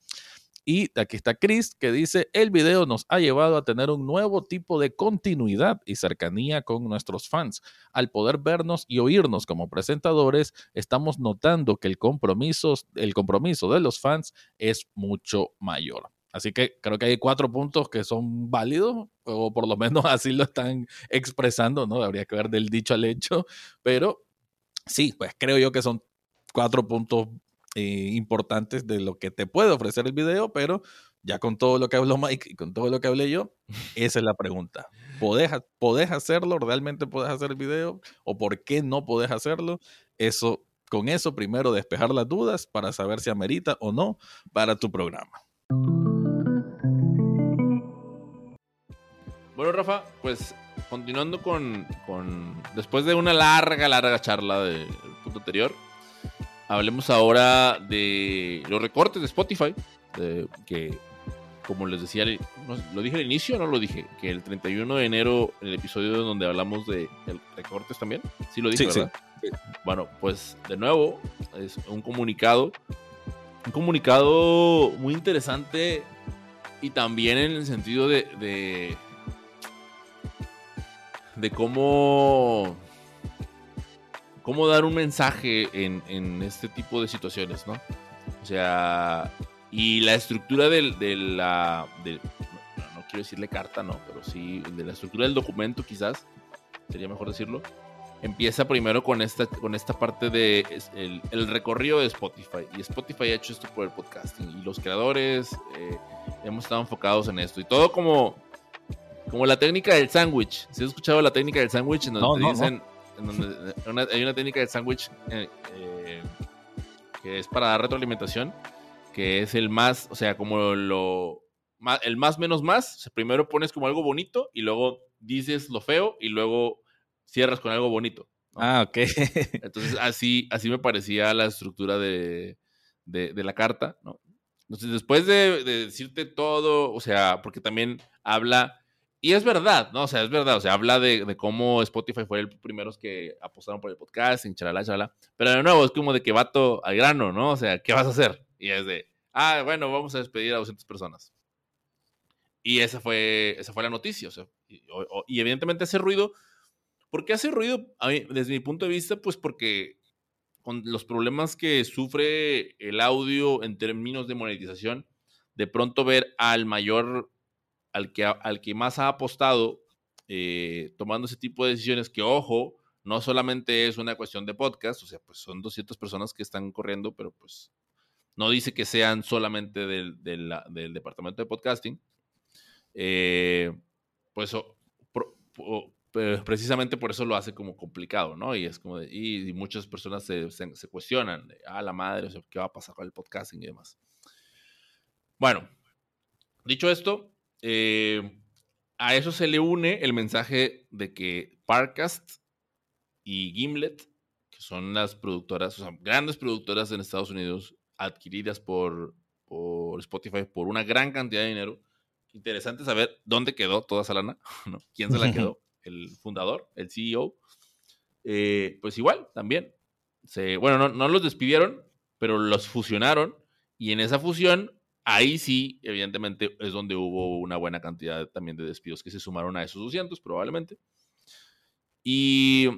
Y aquí está Chris que dice, el video nos ha llevado a tener un nuevo tipo de continuidad y cercanía con nuestros fans. Al poder vernos y oírnos como presentadores, estamos notando que el compromiso, el compromiso de los fans es mucho mayor. Así que creo que hay cuatro puntos que son válidos, o por lo menos <laughs> así lo están expresando, ¿no? Habría que ver del dicho al hecho, pero sí, pues creo yo que son cuatro puntos eh, importantes de lo que te puede ofrecer el video, pero ya con todo lo que habló Mike y con todo lo que hablé yo, <laughs> esa es la pregunta. ¿Podés, ¿Podés hacerlo? ¿Realmente podés hacer el video? ¿O por qué no podés hacerlo? Eso, con eso primero despejar las dudas para saber si amerita o no para tu programa. Bueno, Rafa, pues continuando con, con después de una larga, larga charla del punto anterior, Hablemos ahora de los recortes de Spotify, que como les decía, lo dije al inicio, no lo dije, que el 31 de enero, el episodio donde hablamos de, recortes también, sí lo dije, ¿verdad? Bueno, pues de nuevo, es un comunicado, un comunicado muy interesante y también en el sentido de, de, de cómo cómo dar un mensaje en, este tipo de situaciones, ¿no? O sea, y la estructura del, de la... no, quiero decirle carta, no, pero sí, de la estructura del documento quizás, sería mejor decirlo, empieza primero con esta, con esta parte de el, recorrido de Spotify. Y Spotify ha hecho esto por el podcasting. Y los creadores eh, hemos estado enfocados en esto. Y todo como, como la técnica del sándwich. Si has escuchado la técnica del sándwich, en donde te dicen, donde hay una técnica de sándwich eh, eh, que es para dar retroalimentación, que es el más, o sea, como lo el más menos más, primero pones como algo bonito y luego dices lo feo y luego cierras con algo bonito. Ah, ok. <laughs> Entonces así, así me parecía la estructura de, la carta, ¿no? Entonces después de, de, decirte todo, o sea, porque también habla y es verdad, ¿no? O sea, es verdad. O sea, habla de, cómo Spotify fue el primeros que apostaron por el podcast, chalala, chalala. Pero de nuevo, es como de que vato al grano, ¿no? O sea, ¿qué vas a hacer? Y es de, ah, bueno, vamos a despedir a 200 personas. Y esa fue, esa fue la noticia. O sea, y, evidentemente hace ruido. ¿Por qué hace ruido? desde mi punto de vista, pues porque con los problemas que sufre el audio en términos de monetización, de pronto ver al mayor, al que, al que más ha apostado eh, tomando ese tipo de decisiones, que ojo, no solamente es una cuestión de podcast, o sea, pues son 200 personas que están corriendo, pero pues no dice que sean solamente del, del, departamento de podcasting. Eh, pues precisamente por eso lo hace como complicado, ¿no? Y es como, y, muchas personas se, se, cuestionan, de, ah, la madre, ¿qué va a pasar con el podcasting y demás? Bueno, dicho esto, eh, a eso se le une el mensaje de que Parcast y Gimlet, que son las productoras, o sea, grandes productoras en Estados Unidos, adquiridas por, por Spotify por una gran cantidad de dinero. Interesante saber dónde quedó toda esa lana, <laughs> ¿no? ¿Quién se la quedó? el fundador, el CEO, eh, pues igual, también. Se, bueno, no, no, los despidieron, pero los fusionaron y en esa fusión, ahí sí, evidentemente, es donde hubo una buena cantidad también de despidos que se sumaron a esos 200 probablemente. Y,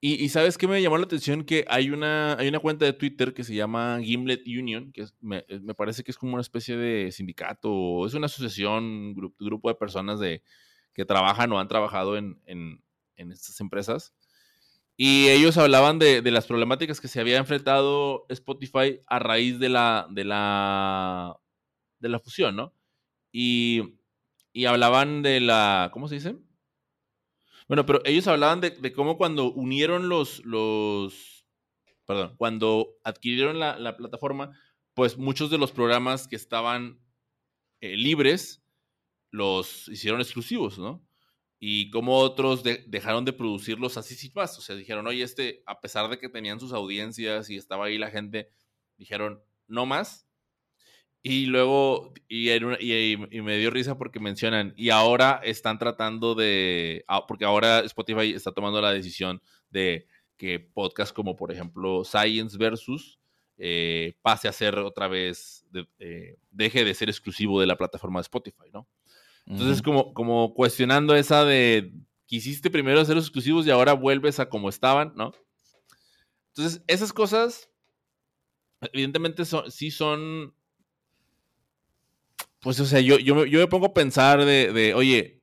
y, sabes qué me llamó la atención que hay una, hay una cuenta de Twitter que se llama Gimlet Union, que me, me, parece que es como una especie de sindicato, es una asociación, grupo, grupo de personas de, que trabajan o han trabajado en, en, estas empresas. Y ellos hablaban de, de, las problemáticas que se había enfrentado Spotify a raíz de la, de la, de la fusión, ¿no? Y, y hablaban de la, ¿cómo se dice? Bueno, pero ellos hablaban de, de cómo cuando unieron los, los, perdón, cuando adquirieron la, la plataforma, pues muchos de los programas que estaban eh, libres los hicieron exclusivos, ¿no? Y como otros dejaron de producirlos así sin más. O sea, dijeron, oye, este, a pesar de que tenían sus audiencias y estaba ahí la gente, dijeron, no más. Y luego, y, me dio risa porque mencionan, y ahora están tratando de, ah, porque ahora Spotify está tomando la decisión de que podcast como por ejemplo Science versus eh, pase a ser otra vez, eh, deje de ser exclusivo de la plataforma de Spotify, ¿no? Entonces, como, como cuestionando esa de quisiste primero hacer los exclusivos y ahora vuelves a como estaban, ¿no? Entonces, esas cosas, evidentemente, son, sí son. Pues, o sea, yo, yo, me pongo a pensar de, de, oye,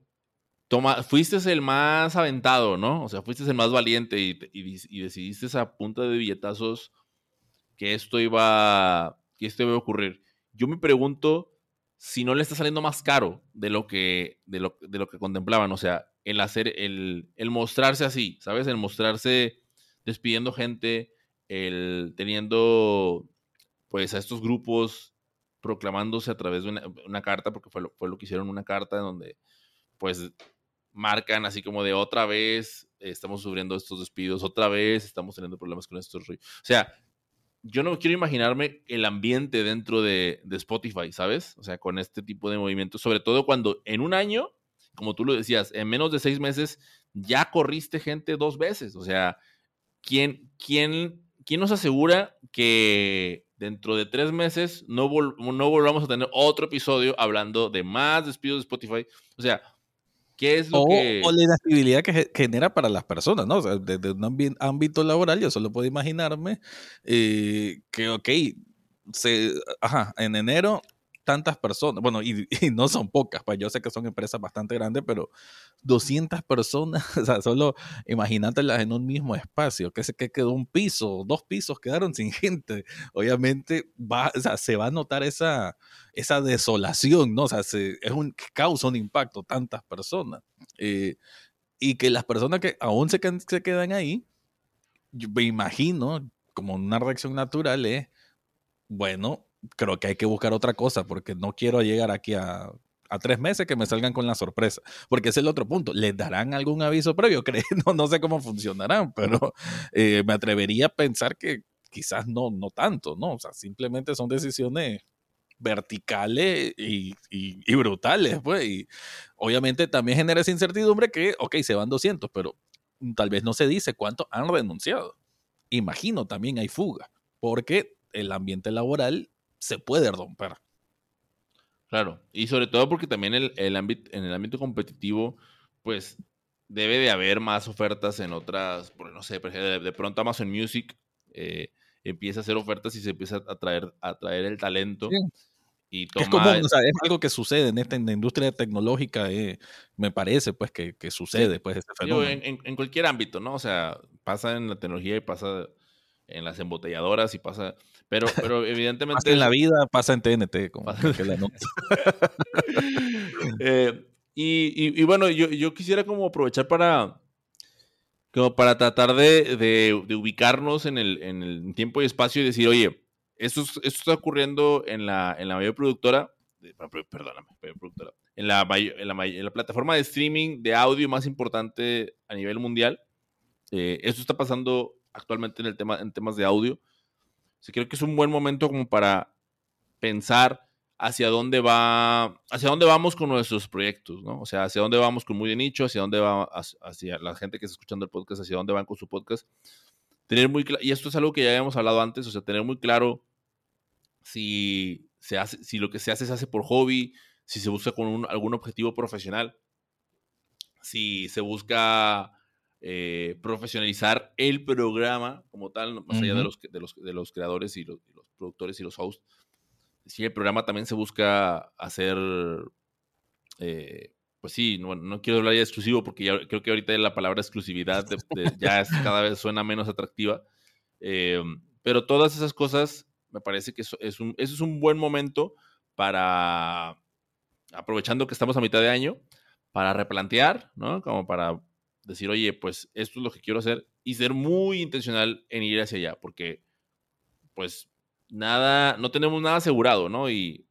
toma, fuiste el más aventado, ¿no? O sea, fuiste el más valiente y, y, decidiste a punta de billetazos que esto iba, que esto iba a ocurrir. Yo me pregunto si no le está saliendo más caro de lo que, de lo, de lo que contemplaban. O sea, el hacer, el, el, mostrarse así, ¿sabes? El mostrarse despidiendo gente, el teniendo, pues, a estos grupos proclamándose a través de una, carta, porque fue lo, fue lo que hicieron, una carta donde, pues, marcan así como de otra vez estamos sufriendo estos despidos, otra vez estamos teniendo problemas con estos. O sea, yo no quiero imaginarme el ambiente dentro de, Spotify, ¿sabes? O sea, con este tipo de movimientos, sobre todo cuando en un año, como tú lo decías, en menos de seis meses ya corriste gente dos veces. O sea, ¿quién, quién, quién nos asegura que dentro de tres meses no, no volvamos a tener otro episodio hablando de más despidos de Spotify? O sea, ¿Qué es lo o, que... O la inestabilidad que genera para las personas, ¿no? O sea, desde un ámbito laboral yo solo puedo imaginarme eh, que, ok, se, ajá, en enero tantas personas, bueno, <laughs> y, no son pocas, pues yo sé que son empresas bastante grandes, pero 200 personas, <laughs> o sea, solo imagínatelas en un mismo espacio, que se que quedó un piso, dos pisos quedaron sin gente, obviamente va, o sea, se va a notar esa, esa desolación, ¿no? O sea, es un, causa un impacto tantas personas. Eh, y que las personas que aún se, se quedan ahí, yo me imagino, como una reacción natural, es, bueno, creo que hay que buscar otra cosa porque no quiero llegar aquí a, a tres meses que me salgan con la sorpresa. Porque ese es el otro punto. ¿Les darán algún aviso previo? <laughs> No, no sé cómo funcionarán, pero eh, me atrevería a pensar que quizás no, no tanto, ¿no? O sea, simplemente son decisiones verticales y, y, brutales, pues. Y obviamente también genera esa incertidumbre que, ok, se van 200, pero tal vez no se dice cuántos han renunciado. Imagino también hay fuga, porque el ambiente laboral se puede romper. Claro, y sobre todo porque también el, ámbito, en el ámbito competitivo, pues debe de haber más ofertas en otras, no sé, de, pronto Amazon Music eh, empieza a hacer ofertas y se empieza a traer, a traer el talento. Y es, común, o sea, es algo que sucede en esta en la industria tecnológica, eh, me parece, pues, que, que sucede, pues, este fenómeno. En, en, cualquier ámbito, ¿no? O sea, pasa en la tecnología y pasa en las embotelladoras y pasa, pero, <laughs> pero evidentemente... pasa en la vida, pasa en TNT, como que la <laughs> eh, y, y, bueno, yo, yo quisiera como aprovechar para, como para tratar de, de, de ubicarnos en el, en el tiempo y espacio y decir, oye, esto, está ocurriendo en la, en la mayor productora, perdóname, productora, en la, en, la, en la, plataforma de streaming de audio más importante a nivel mundial. Eh, esto está pasando actualmente en, el tema, en temas de audio. Creo que es un buen momento como para pensar hacia dónde va, hacia dónde vamos con nuestros proyectos, ¿no? O sea, hacia dónde vamos con muy de nicho, hacia dónde va, hacia la gente que está escuchando el podcast, hacia dónde van con su podcast. Tener muy y esto es algo que ya habíamos hablado antes, o sea, tener muy claro si, se hace, si lo que se hace se hace por hobby, si se busca con algún objetivo profesional, si se busca eh, profesionalizar el programa como tal, más allá de los, de, los, de los creadores y los, productores y los hosts, si el programa también se busca hacer, eh, pues sí, no, no, quiero hablar ya de exclusivo porque ya, creo que ahorita la palabra exclusividad ya es, cada vez suena menos atractiva, eh, pero todas esas cosas me parece que eso es un, eso es un buen momento para, aprovechando que estamos a mitad de año, para replantear, ¿no? Como para decir, oye, pues esto es lo que quiero hacer y ser muy intencional en ir hacia allá, porque pues nada, no tenemos nada asegurado, ¿no? Y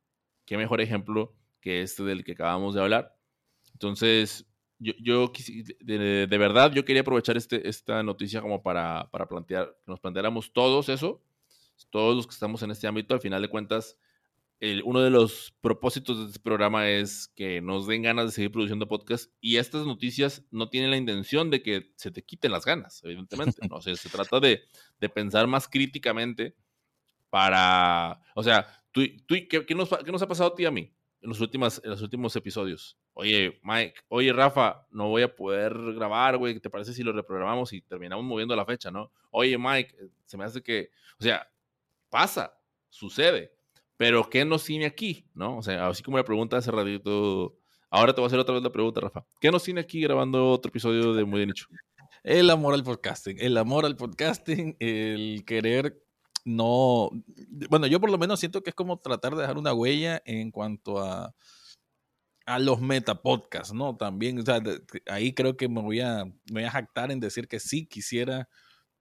qué mejor ejemplo que este del que acabamos de hablar. Entonces, yo, yo de, de, verdad, yo quería aprovechar este, esta noticia como para, para plantear, que nos planteáramos todos eso todos los que estamos en este ámbito, al final de cuentas, uno de los propósitos de este programa es que nos den ganas de seguir produciendo podcast y estas noticias no tienen la intención de que se te quiten las ganas, evidentemente. ¿no? <laughs> O sea, se trata de, de, pensar más críticamente para, o sea, tú, tú ¿qué, qué, nos, ¿qué, nos, ha pasado a ti y a mí en los, últimos, en los últimos episodios? Oye, Mike, oye, Rafa, no voy a poder grabar, güey, ¿qué te parece si lo reprogramamos y terminamos moviendo la fecha, no? Oye, Mike, se me hace que, o sea, pasa, sucede. Pero ¿qué nos tiene aquí? ¿No? O sea, así como la pregunta hace ratito. Ahora te voy a hacer otra vez la pregunta, Rafa. ¿Qué nos tiene aquí grabando otro episodio de Muy de Nicho? El amor al podcasting. El amor al podcasting, el querer no. Bueno, yo por lo menos siento que es como tratar de dejar una huella en cuanto a, a los metapodcasts, ¿no? También, o sea, ahí creo que me voy, a, me voy a jactar en decir que sí quisiera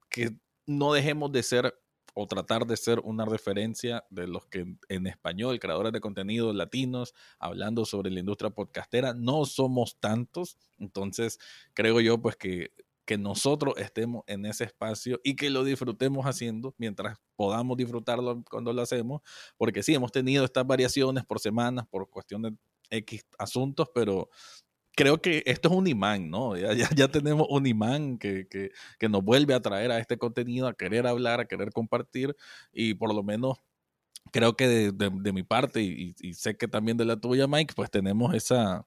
que no dejemos de ser o tratar de ser una referencia de los que en español, creadores de contenido latinos, hablando sobre la industria podcastera, no somos tantos, entonces creo yo pues que que nosotros estemos en ese espacio y que lo disfrutemos haciendo mientras podamos disfrutarlo cuando lo hacemos, porque sí, hemos tenido estas variaciones por semanas, por cuestiones X asuntos, pero creo que esto es un imán, ¿no? Ya, tenemos un imán que, que, nos vuelve a traer a este contenido, a querer hablar, a querer compartir y por lo menos creo que de, mi parte y, sé que también de la tuya, Mike, pues tenemos esa,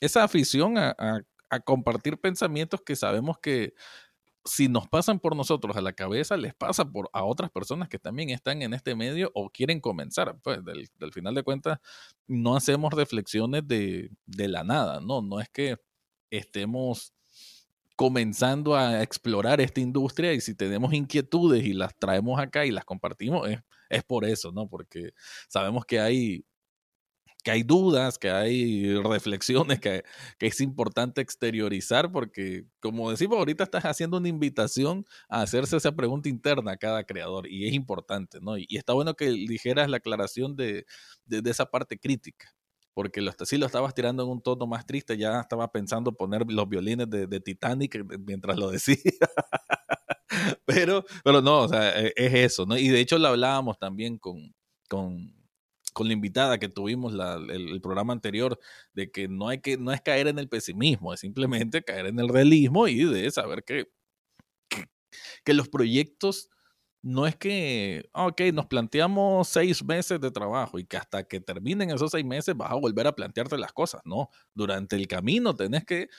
esa afición a compartir pensamientos que sabemos que si nos pasan por nosotros a la cabeza, les pasa por a otras personas que también están en este medio o quieren comenzar. Pues del, final de cuentas, no hacemos reflexiones de, de, la nada, ¿no? No es que estemos comenzando a explorar esta industria y si tenemos inquietudes y las traemos acá y las compartimos, es, es por eso, ¿no? Porque sabemos que hay que hay dudas, que hay reflexiones que, que, es importante exteriorizar, porque como decimos, ahorita estás haciendo una invitación a hacerse esa pregunta interna a cada creador y es importante, ¿no? Y, está bueno que dijeras la aclaración de, de, esa parte crítica. Porque lo, si lo estabas tirando en un tono más triste, ya estaba pensando poner los violines de, de Titanic eh, mientras lo decía. <laughs> pero, pero no, o sea, e, es eso, ¿no? Y de hecho lo hablábamos también con, con, con la invitada que tuvimos la, el, programa anterior, de que no hay que, no es caer en el pesimismo, es simplemente caer en el realismo y de saber que, que, los proyectos no es que, ah, ok, nos planteamos seis meses de trabajo y que hasta que terminen esos seis meses vas a volver a plantearte las cosas, no, durante el camino tenés que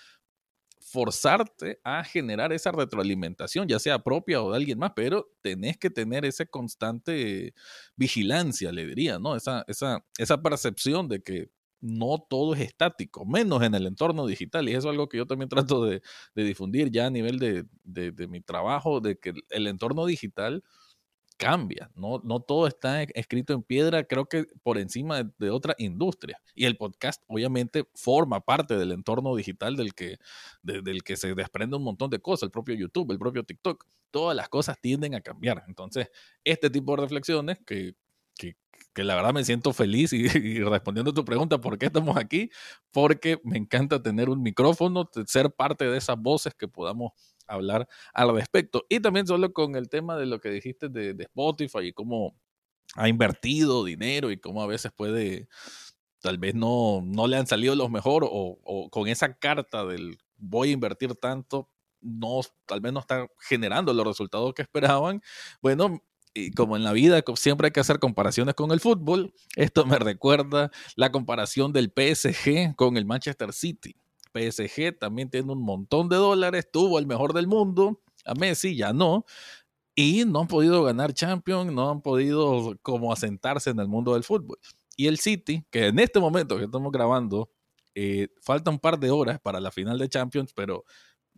forzarte a generar esa retroalimentación, ya sea propia o de alguien más, pero tenés que tener esa constante vigilancia, le diría, ¿no? Esa, esa, esa percepción de que no todo es estático, menos en el entorno digital. Y eso es algo que yo también trato de, difundir ya a nivel de, de, mi trabajo, de que el entorno digital cambia, no, no todo está e, escrito en piedra, creo que por encima de, otra industria. Y el podcast obviamente forma parte del entorno digital del que, del que se desprende un montón de cosas, el propio YouTube, el propio TikTok, todas las cosas tienden a cambiar. Entonces, este tipo de reflexiones que, que, la verdad me siento feliz y, <laughs> y, respondiendo a tu pregunta, ¿por qué estamos aquí? Porque me encanta tener un micrófono, ser parte de esas voces que podamos hablar al respecto. Y también solo con el tema de lo que dijiste de, Spotify y cómo ha invertido dinero y cómo a veces puede, tal vez no, no le han salido los mejor o, con esa carta del voy a invertir tanto, no, tal vez no está generando los resultados que esperaban. Bueno, y como en la vida siempre hay que hacer comparaciones con el fútbol, esto me recuerda la comparación del PSG con el Manchester City. PSG también tiene un montón de dólares, tuvo el mejor del mundo, a Messi ya no, y no han podido ganar Champions, no han podido como asentarse en el mundo del fútbol. Y el City, que en este momento que estamos grabando, eh, falta un par de horas para la final de Champions, pero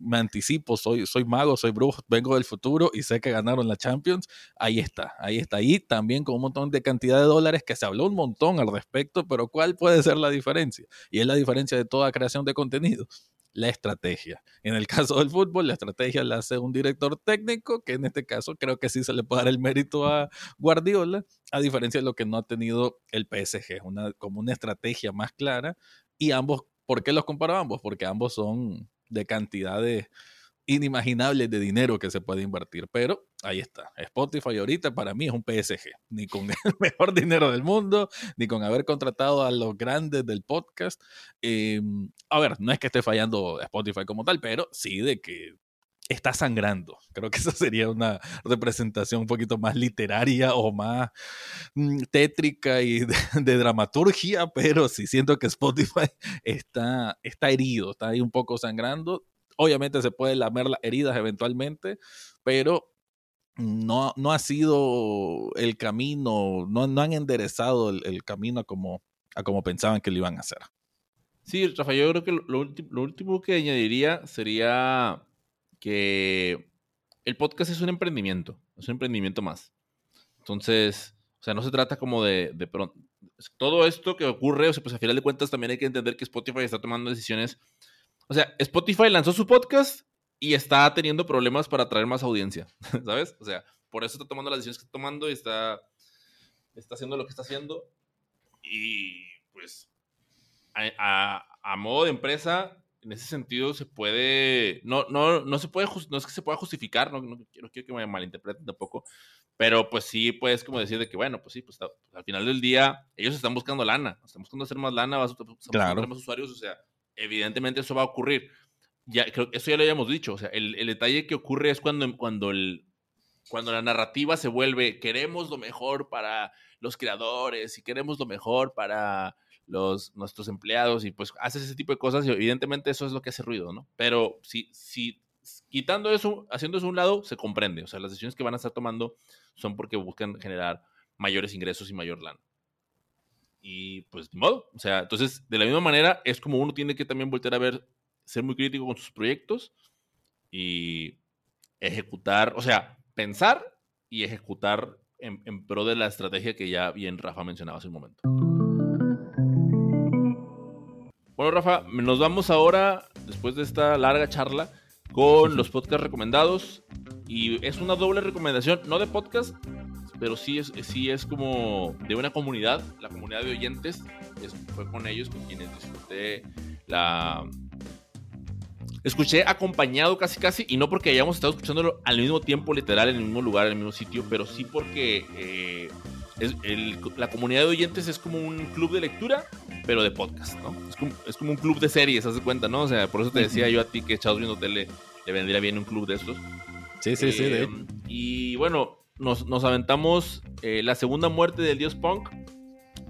me anticipo, soy, soy mago, soy brujo, vengo del futuro y sé que ganaron la Champions, ahí está, ahí está, ahí también con un montón de cantidad de dólares que se habló un montón al respecto, pero ¿cuál puede ser la diferencia? Y es la diferencia de toda creación de contenido. La estrategia. En el caso del fútbol, la estrategia la hace un director técnico, que en este caso creo que sí se le puede dar el mérito a Guardiola, a diferencia de lo que no ha tenido el PSG, una, como una estrategia más clara. Y ambos, ¿por qué los comparo ambos? Porque ambos son de cantidades inimaginables de dinero que se puede invertir. Pero ahí está. Spotify ahorita para mí es un PSG. Ni con <laughs> el mejor dinero del mundo, ni con haber contratado a los grandes del podcast. Em, a ver, no es que esté fallando Spotify como tal, pero sí de que está sangrando. Creo que <laughs> eso sería una representación un poquito más literaria o más mm, tétrica y de, <laughs> dramaturgia, pero sí siento que Spotify <laughs> está, está herido, está ahí un poco sangrando. Obviamente se puede lamer las heridas eventualmente, pero no, no ha sido el camino, no, no han enderezado el, camino a como, como pensaban que lo iban a hacer. Sí, Rafa, yo creo que lo, lo último que añadiría sería que el podcast es un emprendimiento, es un emprendimiento más. Entonces, o sea, no se trata como de, de pronto. Todo esto que ocurre, o sea, pues a final de cuentas también hay que entender que Spotify está tomando decisiones. O sea, Spotify lanzó su podcast y está teniendo problemas para atraer más audiencia, <laughs> ¿sabes? O sea, por eso está tomando las decisiones que está tomando y está, está haciendo lo que está haciendo. Y pues, a, a modo de empresa, en ese sentido se puede, no, no, no se puede, no es que se pueda justificar, no, no, quiero, que me malinterpreten tampoco, pero pues sí puedes como decir de que, bueno, pues sí, pues, al final del día ellos están buscando lana, están buscando hacer más lana, vas a claro. más usuarios, o sea, evidentemente eso va a ocurrir. Ya, creo, eso ya lo habíamos dicho, o sea, el, el detalle que ocurre es cuando, cuando, el, cuando la narrativa se vuelve, queremos lo mejor para los creadores y queremos lo mejor para los, nuestros empleados y pues haces ese tipo de cosas y evidentemente eso es lo que hace ruido, ¿no? Pero si, si quitando eso, haciendo eso a un lado, se comprende. O sea, las decisiones que van a estar tomando son porque buscan generar mayores ingresos y mayor lana. Y pues de modo. O sea, entonces, de la misma manera, es como uno tiene que también volver a ver, ser muy crítico con sus proyectos y ejecutar, o sea, pensar y ejecutar en, en pro de la estrategia que ya bien Rafa mencionaba hace un momento. Bueno, Rafa, nos vamos ahora, después de esta larga charla, con los podcasts recomendados. Y es una doble recomendación, no de podcast, pero sí es, sí es como de una comunidad, la comunidad de oyentes. fue con ellos con quienes disfruté la. Escuché acompañado casi casi, y no porque hayamos estado escuchándolo al mismo tiempo, literal, en el mismo lugar, en el mismo sitio, pero sí porque eh, la comunidad de oyentes es como un club de lectura, pero de podcast, ¿no? Es como, un club de series, haz de cuenta, ¿no? O sea, por eso te decía yo a ti que Chavos Viendo Tele le vendría bien un club de estos. Sí, sí, sí. Eh, y bueno, nos, aventamos eh, La segunda muerte del dios punk.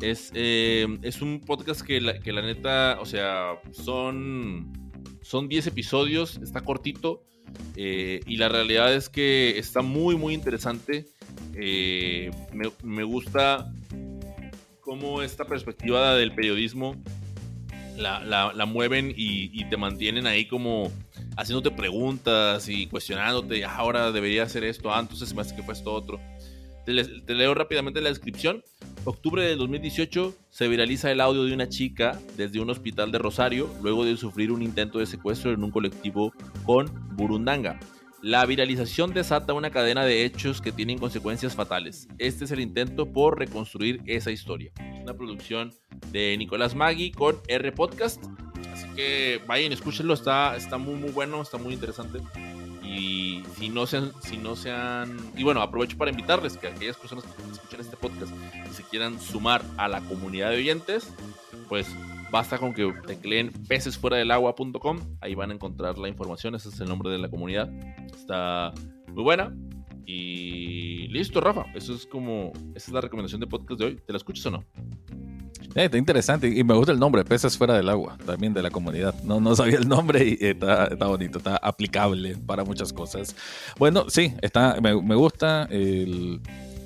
Es, eh, es un podcast que la, que la neta, o sea, son Son 10 episodios, está cortito. Y la realidad es que está muy, muy interesante. Eh, me, gusta cómo esta perspectiva del periodismo la, mueven y, te mantienen ahí como haciéndote preguntas y cuestionándote, ah, ahora debería hacer esto, ah, entonces me hace que fue esto otro. te leo rápidamente la descripción. Octubre de 2018 se viraliza el audio de una chica desde un hospital de Rosario luego de sufrir un intento de secuestro en un colectivo con Burundanga. La viralización desata una cadena de hechos que tienen consecuencias fatales. Este es el intento por reconstruir esa historia. Es una producción de Nicolás Maggi con R Podcast. Así que vayan, escúchenlo, está, está muy muy bueno, está muy interesante. Y si no sean, si no sean, y bueno, aprovecho para invitarles que aquellas personas que escuchan este podcast y se quieran sumar a la comunidad de oyentes, pues basta con que tecleen pecesfueradelagua.com, ahí van a encontrar la información, ese es el nombre de la comunidad. Está muy buena. Y listo, Rafa. Eso es como, esa es la recomendación de podcast de hoy. ¿Te la escuchas o no? Eh, está interesante y me gusta el nombre, Peces Fuera del Agua, también de la comunidad. No, no sabía el nombre y está, está bonito, está aplicable para muchas cosas. Bueno, sí, está, me, gusta el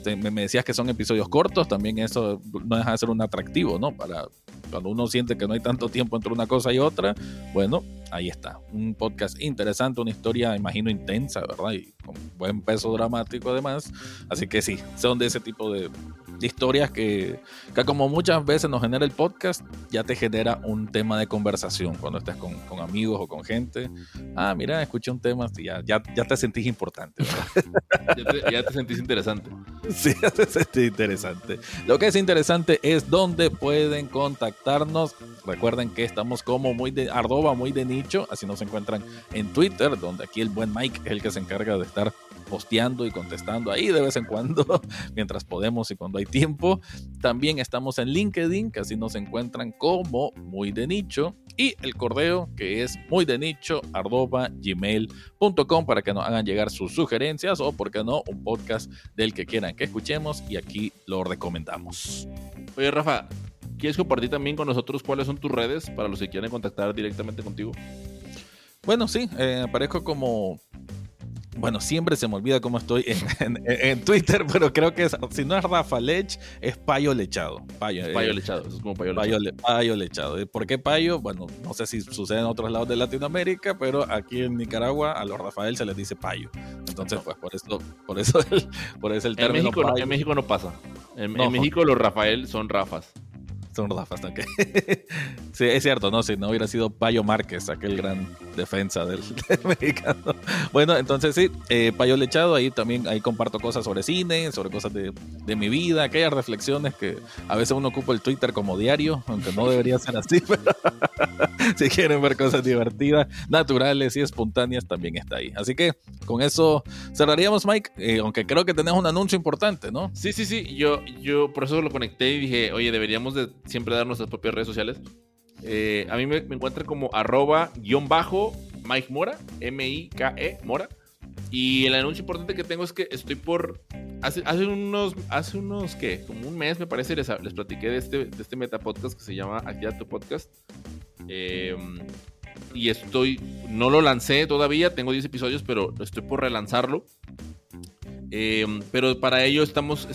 me, me, decías que son episodios cortos, también eso no deja de ser un atractivo, ¿no? Para cuando uno siente que no hay tanto tiempo entre una cosa y otra, bueno, ahí está. Un podcast interesante, una historia, imagino, intensa, ¿verdad? Y con buen peso dramático además. Así que sí, son de ese tipo de, historias que, que, como muchas veces nos genera el podcast, ya te genera un tema de conversación cuando estás con, con amigos o con gente. Ah, mira, escuché un tema, ya, ya, ya te sentís importante. <laughs> ya, te, ya, te, sentís interesante. Sí, <laughs> ya te sentís interesante. Lo que es interesante es dónde pueden contactarnos. Recuerden que estamos como muy de arroba, muy de nicho, así nos encuentran en Twitter, donde aquí el buen Mike es el que se encarga de estar posteando y contestando ahí de vez en cuando, <laughs> mientras podemos y cuando hay tiempo. También estamos en LinkedIn, que así nos encuentran como muy de nicho. Y el correo que es muy de nicho arroba gmail.com para que nos hagan llegar sus sugerencias o, por qué no, un podcast del que quieran que escuchemos y aquí lo recomendamos. Oye, Rafa, ¿quieres compartir también con nosotros cuáles son tus redes para los que quieran contactar directamente contigo? Bueno, sí, eh, aparezco como bueno, siempre se me olvida cómo estoy en, Twitter, pero creo que si no es Rafa Lech, es Payo Lechado. Payo, payo eh, Lechado, eso es como Payo Lechado. Payo, Lechado. ¿Por qué Payo? Bueno, no sé si sucede en otros lados de Latinoamérica, pero aquí en Nicaragua a los Rafael se les dice Payo. Entonces, pues por eso, por eso, <laughs> el, por eso el término. En México, No, en México no pasa. En, en México los Rafael son Rafas. Son Rafas, ok. sí, es cierto, no, si no hubiera sido Payo Márquez, aquel gran defensa del, <laughs> mexicano. Bueno, entonces sí, eh, Payo Lechado, ahí también ahí comparto cosas sobre cine, sobre cosas de, de, mi vida, aquellas reflexiones que a veces uno ocupa el Twitter como diario, aunque no debería ser así, <laughs> pero <laughs> si quieren ver cosas divertidas, naturales y espontáneas, también está ahí. Así que con eso cerraríamos, Mike, eh, aunque creo que tenés un anuncio importante, ¿no? Sí, sí, sí, yo, yo por eso lo conecté y dije, oye, deberíamos de siempre dar nuestras propias redes sociales. Eh, a mí me, me encuentran como arroba guion bajo Mike Mora, M-I-K-E Mora. Y el anuncio importante que tengo es que estoy por. Hace, hace unos. Hace unos. ¿Qué? Como un mes, me parece, les, les platiqué de este, de este metapodcast que se llama Activa tu Podcast. Em, y estoy. No lo lancé todavía, tengo 10 episodios, pero estoy por relanzarlo. Em, pero para ello estamos.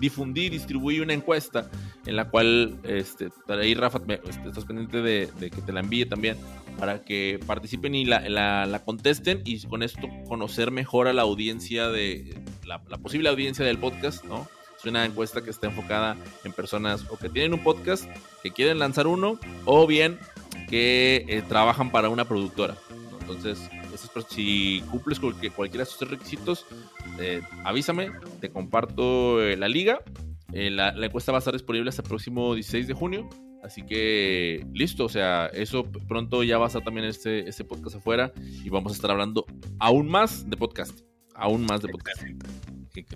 Difundí, distribuí una encuesta en la cual, este, ahí Rafa, este, estás pendiente de, que te la envíe también para que participen y la, la, contesten y con esto conocer mejor a la audiencia de la, posible audiencia del podcast, ¿no? Es una encuesta que está enfocada en personas o que tienen un podcast, que quieren lanzar uno, o bien que eh, trabajan para una productora. Entonces, si cumples cualquiera de esos requisitos, eh, avísame, te comparto eh, la liga. la, la, encuesta va a estar disponible hasta el próximo 16 de junio. Así que listo, o sea, eso pronto ya va a estar también este, este podcast afuera y vamos a estar hablando aún más de podcast. Aún más de podcast.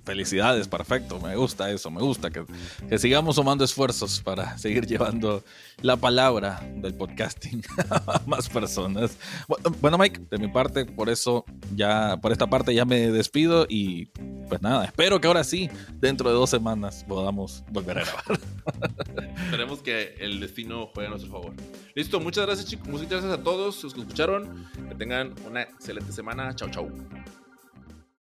Felicidades, perfecto, me gusta eso, me gusta que, que, sigamos sumando esfuerzos para seguir llevando la palabra del podcasting <laughs> a más personas. Bueno, Mike, de mi parte, por eso ya, por esta parte ya me despido y pues nada, espero que ahora sí, dentro de dos semanas, podamos volver a grabar. <laughs> Esperemos que el destino juegue a nuestro favor. Listo, muchas gracias chicos, muchas gracias a todos los que escucharon. Que tengan una excelente semana. Chao, chao.